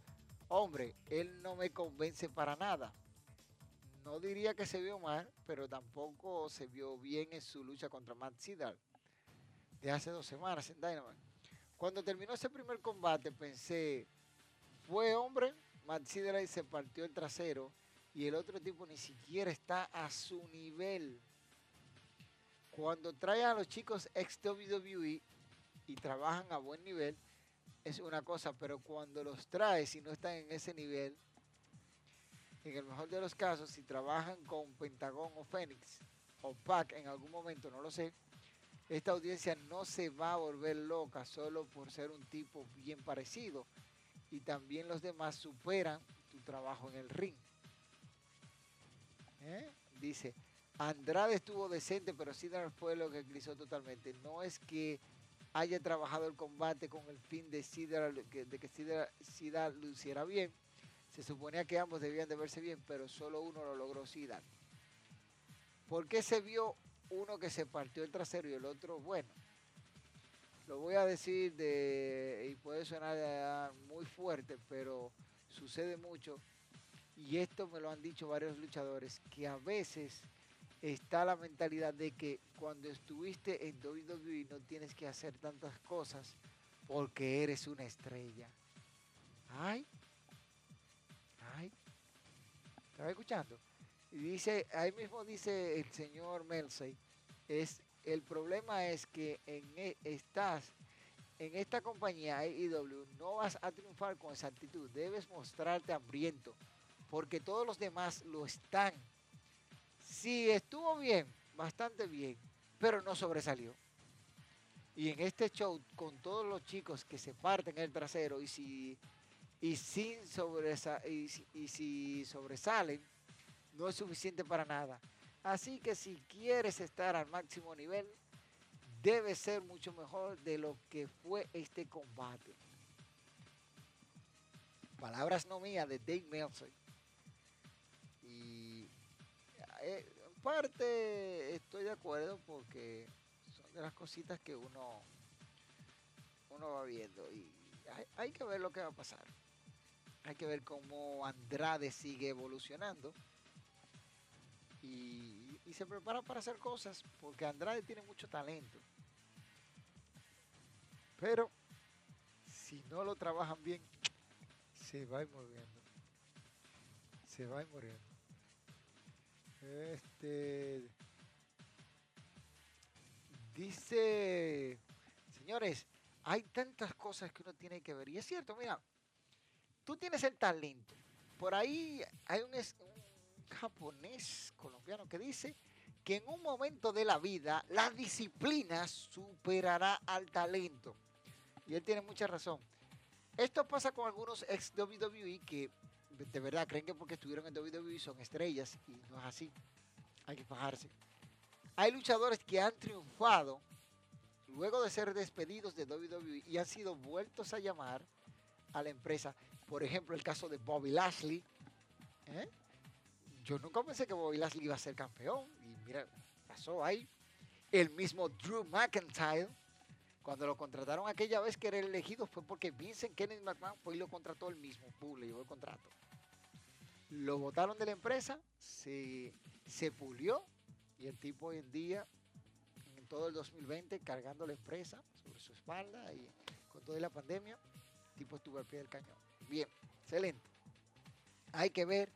hombre, él no me convence para nada. No diría que se vio mal, pero tampoco se vio bien en su lucha contra Matt Sidal de hace dos semanas en Dynamite. Cuando terminó ese primer combate pensé, fue hombre, Matt Sidal se partió el trasero y el otro tipo ni siquiera está a su nivel. Cuando trae a los chicos ex WWE y trabajan a buen nivel, es una cosa, pero cuando los traes y no están en ese nivel, en el mejor de los casos, si trabajan con Pentagón o Fénix o PAC en algún momento, no lo sé, esta audiencia no se va a volver loca solo por ser un tipo bien parecido. Y también los demás superan tu trabajo en el ring. ¿Eh? Dice, Andrade estuvo decente, pero Sidar fue lo que grisó totalmente. No es que haya trabajado el combate con el fin de, de que Sidar, luciera bien. Se suponía que ambos debían de verse bien, pero solo uno lo logró Sidar. ¿Por qué se vio uno que se partió el trasero y el otro, bueno? Lo voy a decir de, y puede sonar muy fuerte, pero sucede mucho y esto me lo han dicho varios luchadores, que a veces está la mentalidad de que cuando estuviste en WWE no tienes que hacer tantas cosas porque eres una estrella. Ay, ¿estaba escuchando? Y dice, ahí mismo dice el señor Melsey, es, el problema es que en, e, estás en esta compañía AEW no vas a triunfar con esa actitud, debes mostrarte hambriento, porque todos los demás lo están. Sí, estuvo bien, bastante bien, pero no sobresalió. Y en este show, con todos los chicos que se parten el trasero y si, y sin y si sobresalen, no es suficiente para nada. Así que si quieres estar al máximo nivel, debe ser mucho mejor de lo que fue este combate. Palabras no mías de Dave Meltzer. Y eh, en parte estoy de acuerdo porque son de las cositas que uno, uno va viendo. Y hay que ver lo que va a pasar. Hay que ver cómo Andrade sigue evolucionando y, se prepara para hacer cosas porque Andrade tiene mucho talento. Pero si no lo trabajan bien, se va a ir muriendo. Se va a ir muriendo. Este dice, señores, hay tantas cosas que uno tiene que ver. Y es cierto, mira, tú tienes el talento. Por ahí hay un, japonés colombiano que dice que en un momento de la vida la disciplina superará al talento. Y él tiene mucha razón. Esto pasa con algunos ex WWE que de verdad creen que porque estuvieron en WWE son estrellas y no es así. Hay que fajarse. Hay luchadores que han triunfado luego de ser despedidos de WWE y han sido vueltos a llamar a la empresa. Por ejemplo, el caso de Bobby Lashley. ¿eh? yo nunca pensé que Bobby Lashley iba a ser campeón. Y mira, pasó ahí. El mismo Drew McIntyre, cuando lo contrataron aquella vez que era elegido, fue porque Vincent Kennedy McMahon fue y lo contrató el mismo, le llevó el contrato. Lo votaron de la empresa, se, se pulió y el tipo hoy en día, en todo el 2020, cargando la empresa sobre su espalda y con toda la pandemia, tipo estuvo al pie del cañón. Bien, excelente. Hay que ver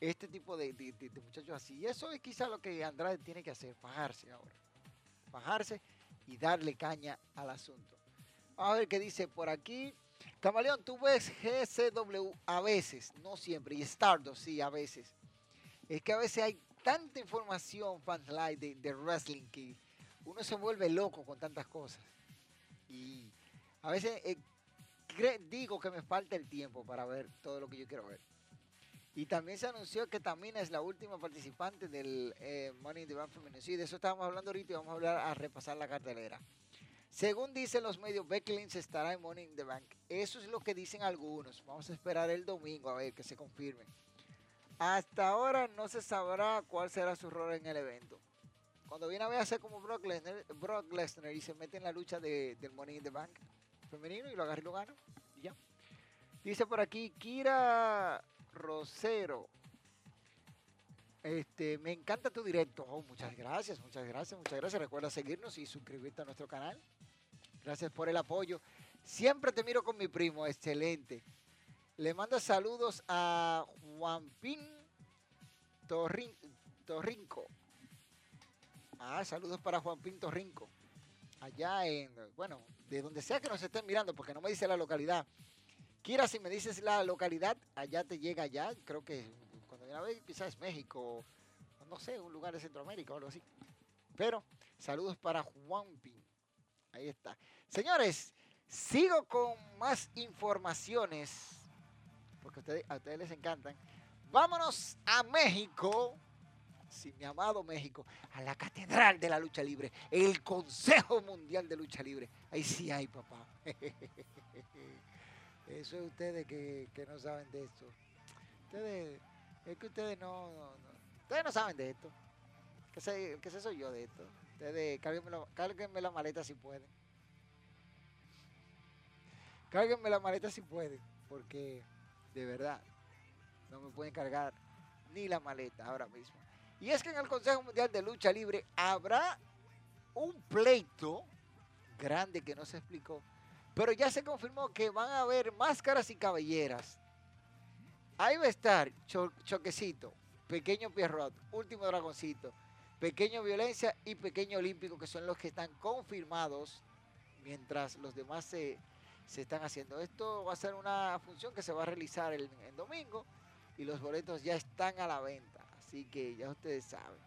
este tipo de, muchachos así. Y eso es quizá lo que Andrade tiene que hacer, bajarse ahora. Bajarse y darle caña al asunto. Vamos a ver qué dice por aquí. Camaleón, tú ves GCW a veces, no siempre, y Stardust sí, a veces. Es que a veces hay tanta información, fanlight de, de wrestling, que uno se vuelve loco con tantas cosas. Y a veces eh, digo que me falta el tiempo para ver todo lo que yo quiero ver. Y también se anunció que Tamina es la última participante del eh, Money in the Bank femenino. Sí, de eso estábamos hablando ahorita y vamos a hablar a repasar la cartelera. Según dicen los medios, Becky Lynch estará en Money in the Bank. Eso es lo que dicen algunos. Vamos a esperar el domingo a ver que se confirme. Hasta ahora no se sabrá cuál será su rol en el evento. Cuando viene a ver a hacer como Brock Lesnar, y se mete en la lucha del Money in the Bank femenino y lo agarra y lo gana. Y ya. Dice por aquí, Kira Rosero. Este, me encanta tu directo. Oh, muchas gracias, muchas gracias, muchas gracias. Recuerda seguirnos y suscribirte a nuestro canal. Gracias por el apoyo. Siempre te miro con mi primo, excelente. Le mando saludos a Juanpín Torrin, Torrinco. Ah, saludos para Juanpín Torrinco. Allá en, bueno, de donde sea que nos estén mirando, porque no me dice la localidad. Kira, si me dices la localidad, allá te llega ya, creo que cuando viene a ver quizás es México, no sé, un lugar de Centroamérica o algo así. Pero saludos para Juanpi. Ahí está. Señores, sigo con más informaciones, porque ustedes, a ustedes les encantan. Vámonos a México. Sí, mi amado México, a la Catedral de la Lucha Libre, el Consejo Mundial de Lucha Libre. Ahí sí hay, papá. Eso es ustedes que, no saben de esto. Ustedes, es que ustedes no, ustedes no saben de esto. ¿Qué sé, qué sé soy yo de esto? Ustedes, cárguenme la, maleta si pueden. Cárguenme la maleta si pueden, porque de verdad, no me pueden cargar ni la maleta ahora mismo. Y es que en el Consejo Mundial de Lucha Libre habrá un pleito grande que no se explicó, pero ya se confirmó que van a haber máscaras y cabelleras. Ahí va a estar Choquecito, Pequeño Pierrot, Último Dragoncito, Pequeño Violencia y Pequeño Olímpico, que son los que están confirmados, mientras los demás se, están haciendo. Esto va a ser una función que se va a realizar el, el domingo y los boletos ya están a la venta. Así que ya ustedes saben.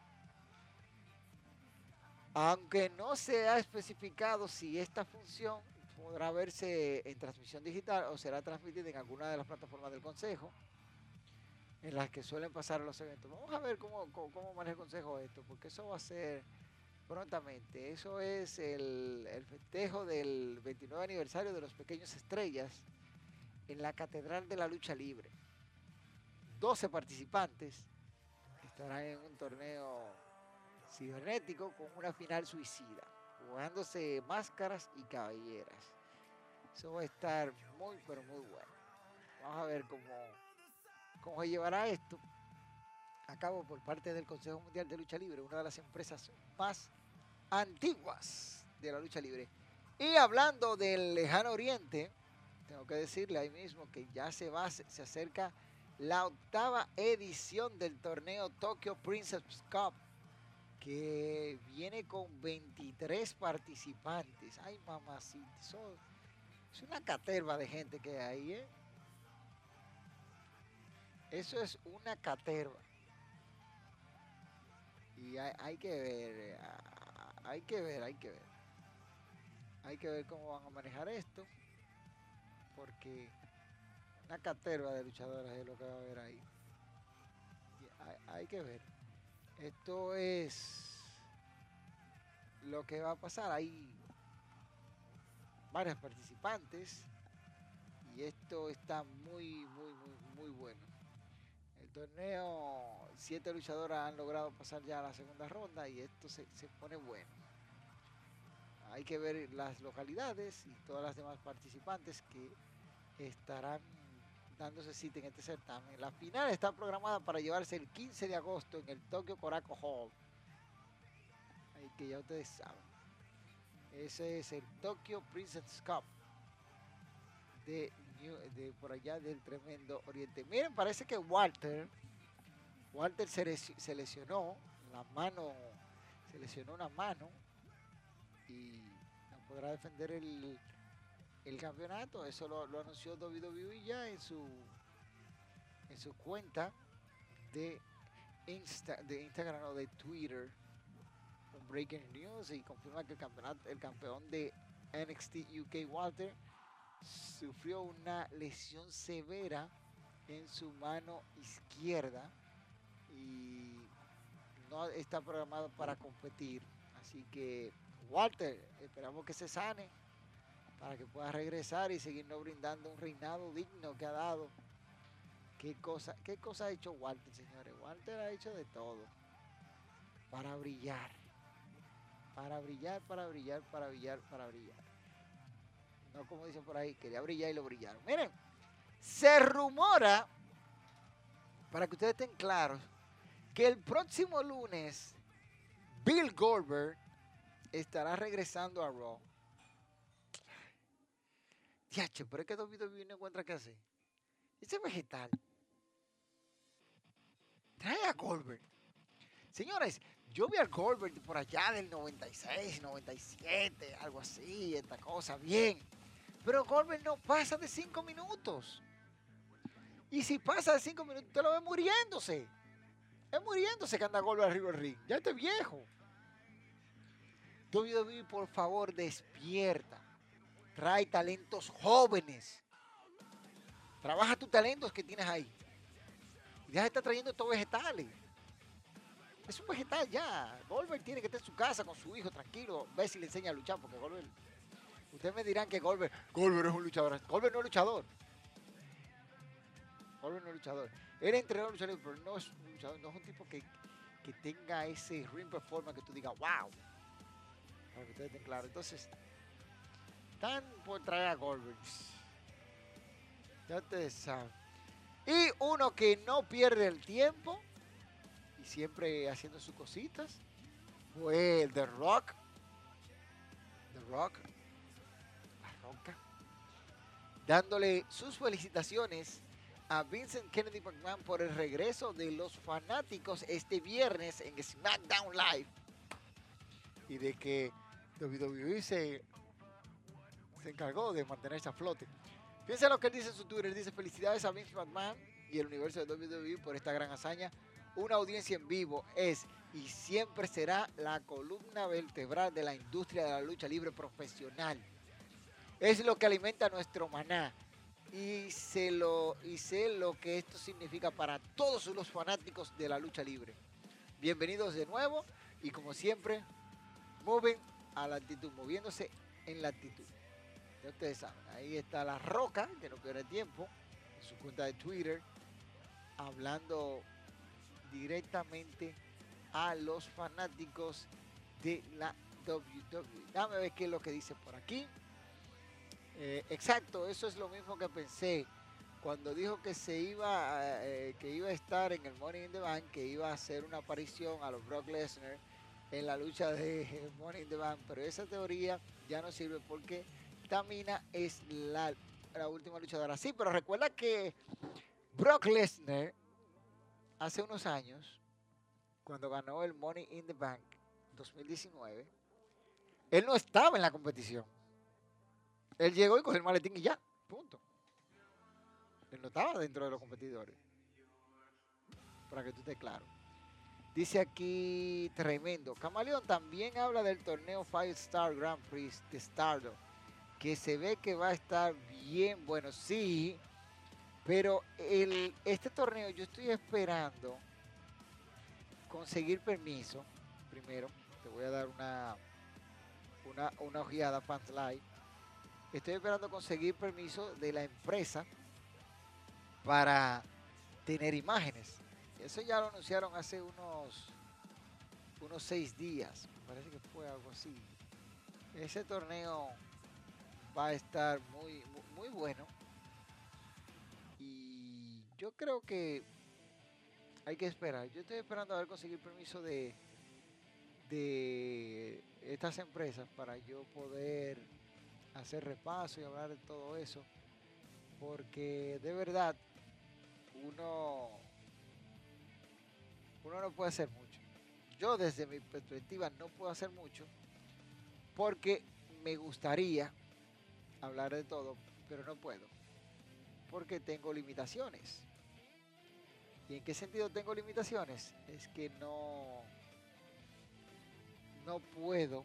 Aunque no se ha especificado si esta función podrá verse en transmisión digital o será transmitida en alguna de las plataformas del Consejo en las que suelen pasar los eventos. Vamos a ver cómo, cómo, maneja el Consejo esto, porque eso va a ser prontamente. Eso es el, el festejo del 29 aniversario de los Pequeños Estrellas en la Catedral de la Lucha Libre. 12 participantes estarán en un torneo cibernético con una final suicida, jugándose máscaras y cabelleras. Eso va a estar muy, pero muy bueno. Vamos a ver cómo, cómo llevará esto a cabo por parte del Consejo Mundial de Lucha Libre, una de las empresas más antiguas de la lucha libre. Y hablando del lejano oriente, tengo que decirle ahí mismo que ya se va, se acerca la octava edición del torneo Tokyo Princess Cup que viene con 23 participantes. Ay, mamacita, es una caterva de gente que hay ahí, ¿eh? Eso es una caterva. Y hay, que ver, eh, hay que ver, hay que ver. Hay que ver cómo van a manejar esto. Porque una caterva de luchadoras es lo que va a haber ahí. hay que ver. Esto es lo que va a pasar. Hay varios participantes y esto está muy, muy, muy, muy bueno. El torneo, siete luchadoras han logrado pasar ya a la segunda ronda y esto se, se pone bueno. Hay que ver las localidades y todas las demás participantes que estarán dándose cita en este certamen. La final está programada para llevarse el 15 de agosto en el Tokyo Korakuen Hall. Ahí que ya ustedes saben. Ese es el Tokyo Princess Cup de, por allá del tremendo oriente. Miren, parece que Walter, Walter se, se lesionó la mano, se lesionó una mano y no podrá defender el el campeonato. Eso lo, anunció WWE ya en su en su cuenta de, Insta, de Instagram o de Twitter. Un breaking news y confirma que el campeonato, el campeón de NXT UK Walter sufrió una lesión severa en su mano izquierda y no está programado para competir. Así que Walter, esperamos que se sane para que pueda regresar y seguirnos brindando un reinado digno que ha dado. ¿Qué cosa, qué cosa ha hecho Walter, señores? Walter ha hecho de todo para brillar. Para brillar, para brillar, para brillar, para brillar. No como dicen por ahí, quería brillar y lo brillaron. Miren, se rumora, para que ustedes estén claros, que el próximo lunes Bill Goldberg estará regresando a Raw Diache, pero es que WWE no encuentra qué hacer. Ese vegetal. Trae a Goldberg. Señores, yo vi al Goldberg por allá del 96, 97, algo así, esta cosa, bien. Pero Goldberg no pasa de 5 minutos. Y si pasa de 5 minutos, te lo ve muriéndose. Es muriéndose que anda Goldberg arriba del ring. Ya este viejo. WWE, por favor, despierta trae talentos jóvenes. Trabaja tus talentos que tienes ahí. Ya se está trayendo estos vegetales. Es un vegetal ya. Goldberg tiene que estar en su casa con su hijo tranquilo. Ve si le enseña a luchar, porque Goldberg. Ustedes me dirán que Goldberg, Goldberg es un luchador. Goldberg no es luchador. Goldberg no es luchador. Él entrenador luchador, pero no es un luchador. No es un tipo que, que tenga ese ring performance que tú digas, wow. Para que ustedes estén claros. Entonces, están por traer a Goldberg. Ya ustedes saben. Y uno que no pierde el tiempo y siempre haciendo sus cositas fue The Rock. The Rock. La Roca. Dándole sus felicitaciones a Vincent Kennedy McMahon por el regreso de los fanáticos este viernes en SmackDown Live. Y de que WWE se, se encargó de mantenerse a flote. Piensa lo que él dice en su Twitter. Dice felicidades a Vince McMahon y el universo de WWE por esta gran hazaña. Una audiencia en vivo es y siempre será la columna vertebral de la industria de la lucha libre profesional. Es lo que alimenta nuestro maná. Y sé, lo, y sé lo que esto significa para todos los fanáticos de la lucha libre. Bienvenidos de nuevo y como siempre, mueven a la actitud, moviéndose en la actitud. Ya ustedes saben, ahí está la roca, que no pierde tiempo, en su cuenta de Twitter, hablando directamente a los fanáticos de la WWE. Dame ver qué es lo que dice por aquí. Eh, exacto, eso es lo mismo que pensé cuando dijo que se iba eh, que iba a estar en el Money in the Bank, que iba a hacer una aparición a los Brock Lesnar en la lucha de Money in the Bank, pero esa teoría ya no sirve porque Tamina es la, la última luchadora. Sí, pero recuerda que Brock Lesnar hace unos años, cuando ganó el Money in the Bank 2019, él no estaba en la competición. Él llegó y cogió el maletín y ya, punto. Él no estaba dentro de los competidores. Para que tú estés claro. Dice aquí tremendo. Camaleón también habla del torneo Five Star Grand Prix de Stardom. Que se ve que va a estar bien bueno. Sí. Pero el, este torneo yo estoy esperando conseguir permiso. Primero, te voy a dar una, una, una ojeada Live. Estoy esperando conseguir permiso de la empresa para tener imágenes. Eso ya lo anunciaron hace unos, unos seis días. Parece que fue algo así. Ese torneo va a estar muy, muy, bueno. Y yo creo que hay que esperar. Yo estoy esperando a ver conseguir permiso de, de estas empresas para yo poder hacer repaso y hablar de todo eso. Porque de verdad uno, uno no puede hacer mucho. Yo desde mi perspectiva no puedo hacer mucho porque me gustaría hablar de todo, pero no puedo. Porque tengo limitaciones. ¿Y en qué sentido tengo limitaciones? Es que no, no puedo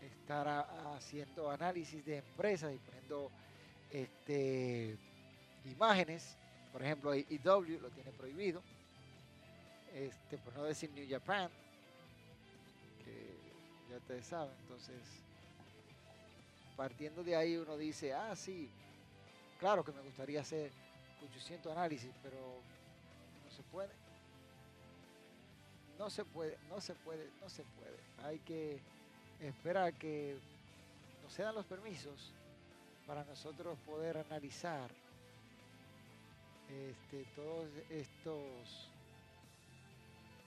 estar haciendo análisis de empresas y poniendo este, imágenes. Por ejemplo, IW lo tiene prohibido. Este, por no decir New Japan, que ya ustedes saben. Entonces, partiendo de ahí uno dice, ah, sí, claro que me gustaría hacer 800 análisis, pero no se puede. No se puede, no se puede, no se puede. Hay que esperar que nos sean los permisos para nosotros poder analizar este, todos estos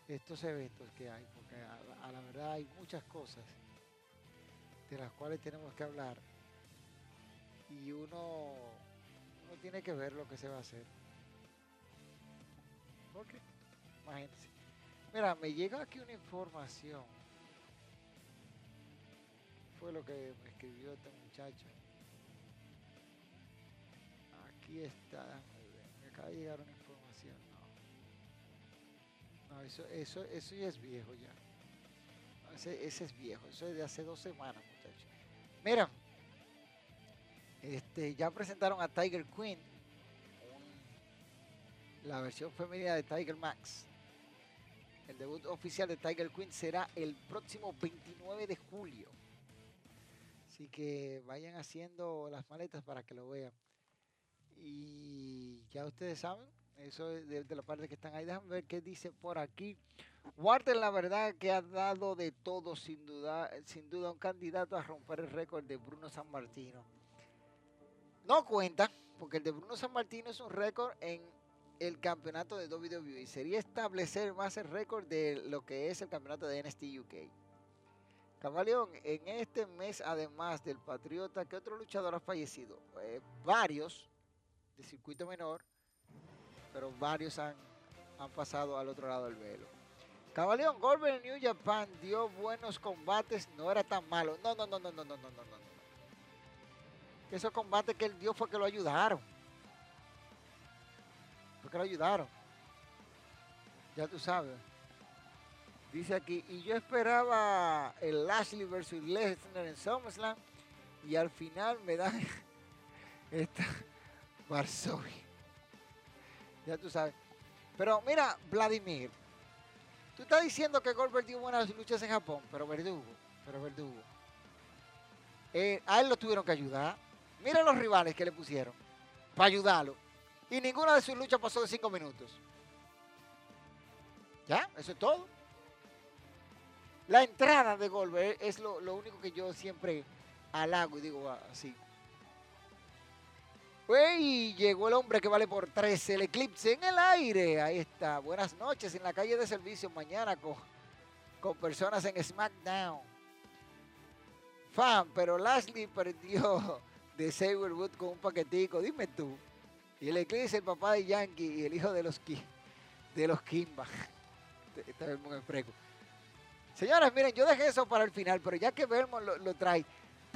estos eventos que hay, porque a, la- a la verdad hay muchas cosas de las cuales tenemos que hablar y uno, uno tiene que ver lo que se va a hacer. Porque, imagínense. Mira, me llega aquí una información. Fue lo que me escribió este muchacho. Aquí está, me acaba de llegar una información. No, no eso, eso, eso ya es viejo ya. Ese, ese es viejo, eso es de hace dos semanas. Mira, este, ya presentaron a Tiger Queen, la versión femenina de Tiger Max. El debut oficial de Tiger Queen será el próximo 29 de julio. Así que vayan haciendo las maletas para que lo vean. Y ya ustedes saben, eso es de, la parte que están ahí. Déjame ver qué dice por aquí. Walter, la verdad que ha dado de todo, sin duda, sin duda un candidato a romper el récord de Bruno San Martino. No cuenta porque el de Bruno San Martino es un récord en el campeonato de WWE. Sería establecer más el récord de lo que es el campeonato de NXT UK. Camaleón, en este mes, además del Patriota, ¿qué otro luchador ha fallecido? Eh, varios de circuito menor, pero varios han, han pasado al otro lado del velo. Camaleón, Goldberg New Japan dio buenos combates, no era tan malo. No, no, no, no, no, no, no, no, no. Esos combates que él dio fue que lo ayudaron. Fue que lo ayudaron. Ya tú sabes. Dice aquí, y yo esperaba el Lashley versus Lesnar en SummerSlam y al final me dan esta Varsovia. Ya tú sabes. Pero mira, Vladimir, tú estás diciendo que Goldberg dio buenas luchas en Japón, pero verdugo, pero verdugo. Eh, a él lo tuvieron que ayudar. Mira los rivales que le pusieron para ayudarlo. Y ninguna de sus luchas pasó de cinco minutos. ¿Ya? Eso es todo. La entrada de Goldberg es lo, único que yo siempre halago y digo así. Uy, llegó el hombre que vale por 13, el eclipse en el aire. Ahí está. Buenas noches en la calle de servicio mañana con, con personas en SmackDown. Fan, pero Lashley perdió de Saberwood con un paquetico. Dime tú. Y el eclipse, el papá de Yankee y el hijo de los, de los Kimba. Está bien, muy fresco. Señores, miren, yo dejé eso para el final, pero ya que Belmont lo trae.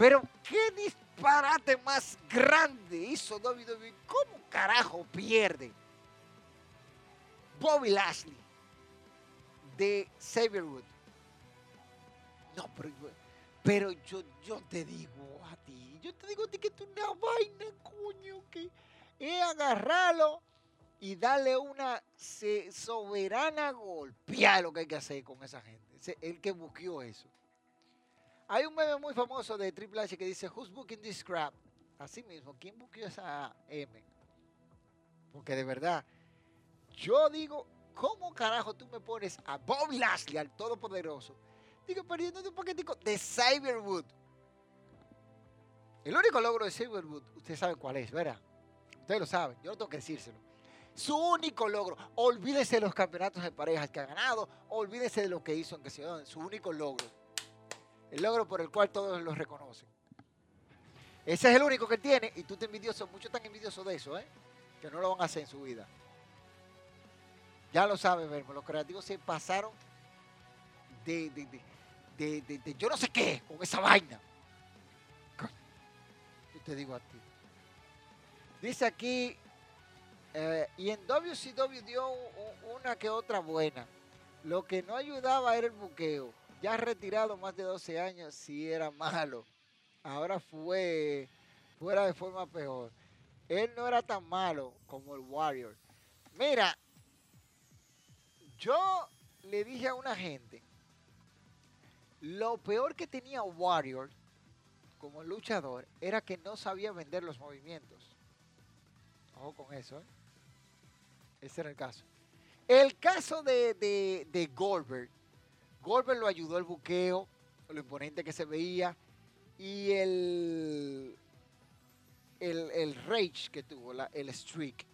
Pero qué disparate más grande hizo WWE. ¿Cómo carajo pierde Bobby Lashley de Saberwood? No, pero, pero yo, yo te digo a ti, yo te digo a ti que es una vaina, coño, que es agarrarlo y darle una soberana golpeada lo que hay que hacer con esa gente. El que buqueó eso. Hay un meme muy famoso de Triple H que dice, Who's booking this crap? Así mismo, ¿quién buqueó esa M? Porque de verdad, yo digo, ¿cómo carajo tú me pones a Bobby Lashley, al todopoderoso? Digo, perdiendo un paquetico de Cyberwood. El único logro de Cyberwood, ustedes saben cuál es, ¿verdad? Ustedes lo saben, yo no tengo que decírselo. Su único logro, olvídese de los campeonatos de parejas que ha ganado, olvídese de lo que hizo en que se su único logro. El logro por el cual todos lo reconocen. Ese es el único que tiene y tú te envidioso, muchos están envidiosos de eso, ¿eh? Que no lo van a hacer en su vida. Ya lo sabes, Vermo, los creativos se pasaron de, de, de, de- yo no sé qué con esa vaina. Yo te digo a ti. Dice aquí, eh, y en WCW dio una que otra buena. Lo que no ayudaba era el buqueo. Ya retirado más de 12 años, sí era malo. Ahora fue fuera de forma peor. Él no era tan malo como el Warrior. Mira, yo le dije a una gente, lo peor que tenía Warrior como luchador era que no sabía vender los movimientos. Ojo con eso, ¿eh? Ese era el caso. El caso de, de, de Goldberg, Goldberg lo ayudó el buqueo, lo imponente que se veía y el, el, el rage que tuvo, la- el streak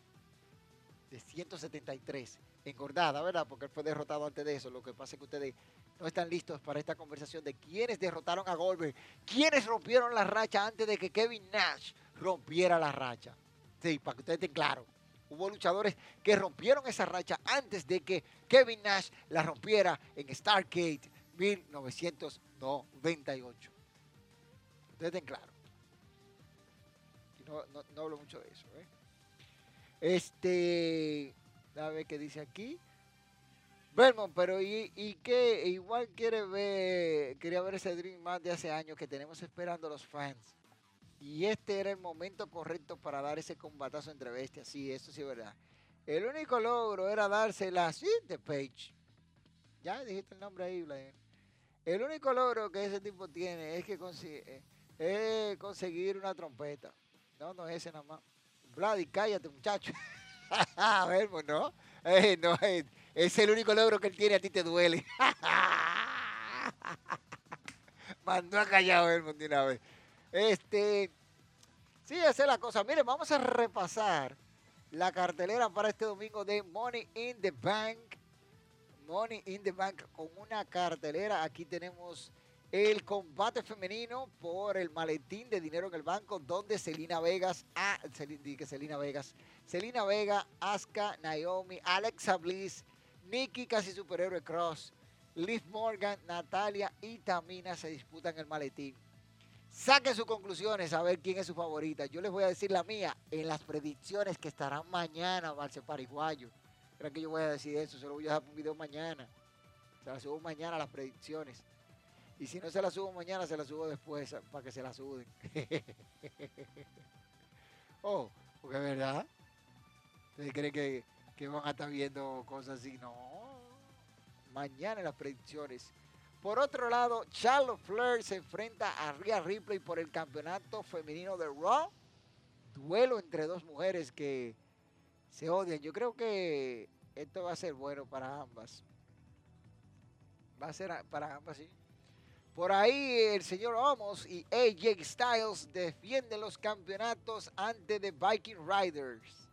de 173, engordada, ¿verdad? Porque él fue derrotado antes de eso. Lo que pasa es que ustedes no están listos para esta conversación de quiénes derrotaron a Goldberg, quiénes rompieron la racha antes de que Kevin Nash rompiera la racha. Sí, para que ustedes estén claros. Hubo luchadores que rompieron esa racha antes de que Kevin Nash la rompiera en Stargate 1998. Ustedes estén claros. No, hablo mucho de eso. ¿eh? Este, a ver qué dice aquí. Belmont, pero ¿y, y? Igual quiere ver, quería ver ese Dream más de hace años que tenemos esperando los fans. Y este era el momento correcto para dar ese combatazo entre bestias. Sí, eso sí es verdad. El único logro era dársela así de Page. Ya dijiste el nombre ahí, Vladimir. El único logro que ese tipo tiene es que consigue, es conseguir una trompeta. No, no es ese nada más. Vladi, cállate, muchacho. A ver, pues no. Eh, no es, es el único logro que él tiene, a ti te duele. Mandó a callar a Belmont de una vez. Este, Sí, esa es la cosa. Miren, vamos a repasar la cartelera para este domingo de Money in the Bank. Money in the Bank con una cartelera. Aquí tenemos el combate femenino por el maletín de dinero en el banco, donde Selina Vegas, ah, Selina Vegas, Selina Vega, Asuka, Naomi, Alexa Bliss, Nikki, casi superhéroe Cross, Liv Morgan, Natalia y Tamina se disputan el maletín. Saquen sus conclusiones a ver quién es su favorita. Yo les voy a decir la mía en las predicciones que estarán mañana, Marce Pariguayo. Creo que yo voy a decir eso, se lo voy a dejar un video mañana. Se las subo mañana las predicciones. Y si no se las subo mañana, se las subo después para que se las suden. oh, porque es verdad. ¿Ustedes creen que, que van a estar viendo cosas así? No. Mañana las predicciones. Por otro lado, Charlotte Flair se enfrenta a Rhea Ripley por el campeonato femenino de Raw. Duelo entre dos mujeres que se odian. Yo creo que esto va a ser bueno para ambas. Va a ser para ambas, sí. Por ahí el señor Omos y AJ Styles defienden los campeonatos ante The Viking Riders.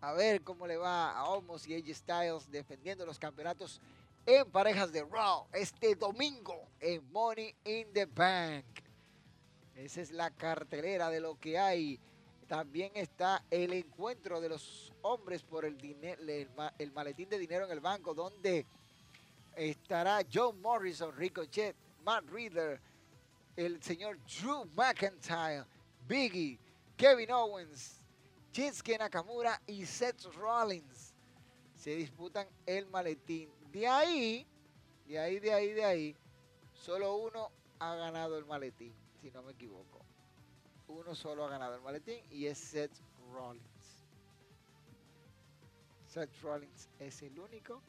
A ver cómo le va a Omos y AJ Styles defendiendo los campeonatos en parejas de Raw este domingo en Money in the Bank. Esa es la cartelera de lo que hay. También está el encuentro de los hombres por el, el, maletín de dinero en el banco, donde estará John Morrison, Ricochet, Matt Reader, el señor Drew McIntyre, Biggie, Kevin Owens, Shinsuke Nakamura y Seth Rollins. Se disputan el maletín de ahí, de ahí, de ahí, de ahí, solo uno ha ganado el maletín, si no me equivoco. Uno solo ha ganado el maletín y es Seth Rollins. Seth Rollins es el único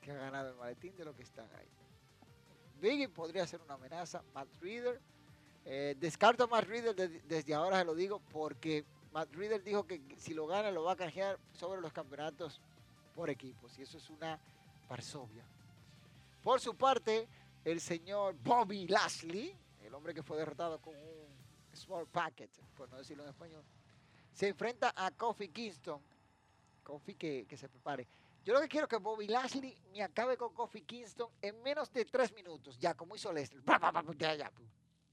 que ha ganado el maletín de los que están ahí. Biggie podría ser una amenaza. Matt Reader. Eh, descarto a Matt Reader desde ahora, se lo digo, porque Matt Reader dijo que si lo gana lo va a canjear sobre los campeonatos por equipos. Y eso es una Varsovia. Por su parte, el señor Bobby Lashley, el hombre que fue derrotado con un small packet, por no decirlo en español, se enfrenta a Kofi Kingston. Kofi que, se prepare. Yo lo que quiero es que Bobby Lashley me acabe con Kofi Kingston en menos de tres minutos, ya como hizo Lesnar.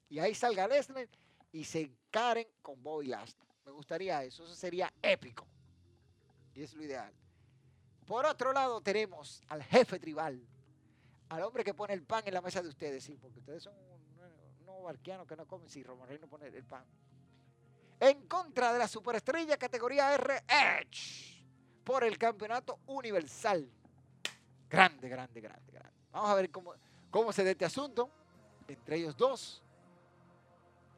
Y ahí salga Lesnar y se encaren con Bobby Lashley. Me gustaría eso, eso sería épico. Y es lo ideal. Por otro lado, tenemos al jefe tribal, al hombre que pone el pan en la mesa de ustedes, sí, porque ustedes son unos barquianos que no comen si Roman Reigns no pone el pan. En contra de la superestrella categoría R Edge por el campeonato universal. Grande, grande, grande, grande. Vamos a ver cómo, cómo se da este asunto entre ellos dos.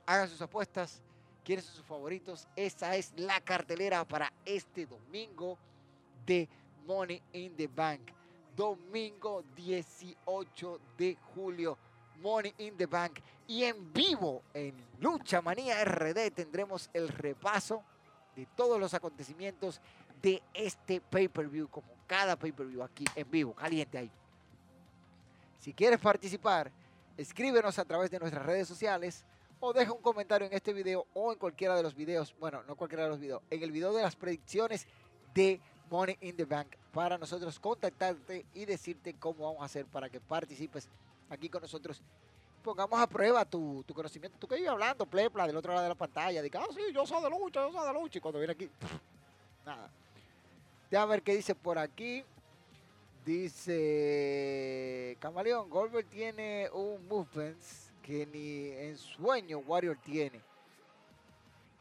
Hagan sus apuestas. ¿Quiénes son sus favoritos? Esa es la cartelera para este domingo de Money in the Bank. Domingo 18 de julio. Money in the Bank. Y en vivo en Lucha Manía RD tendremos el repaso de todos los acontecimientos de este pay-per-view, como cada pay-per-view aquí en vivo, caliente ahí. Si quieres participar, escríbenos a través de nuestras redes sociales o deja un comentario en este video o en cualquiera de los videos, bueno, no cualquiera de los videos, en el video de las predicciones de Money in the Bank para nosotros contactarte y decirte cómo vamos a hacer para que participes aquí con nosotros. Pongamos a prueba tu, conocimiento. Tú que ibas hablando, plepla, del otro lado de la pantalla. Diga, ah, sí, yo soy de lucha, yo soy de lucha. Y cuando viene aquí, nada. a ver qué dice por aquí. Dice Camaleón, Goldberg tiene un movement que ni en sueño Warrior tiene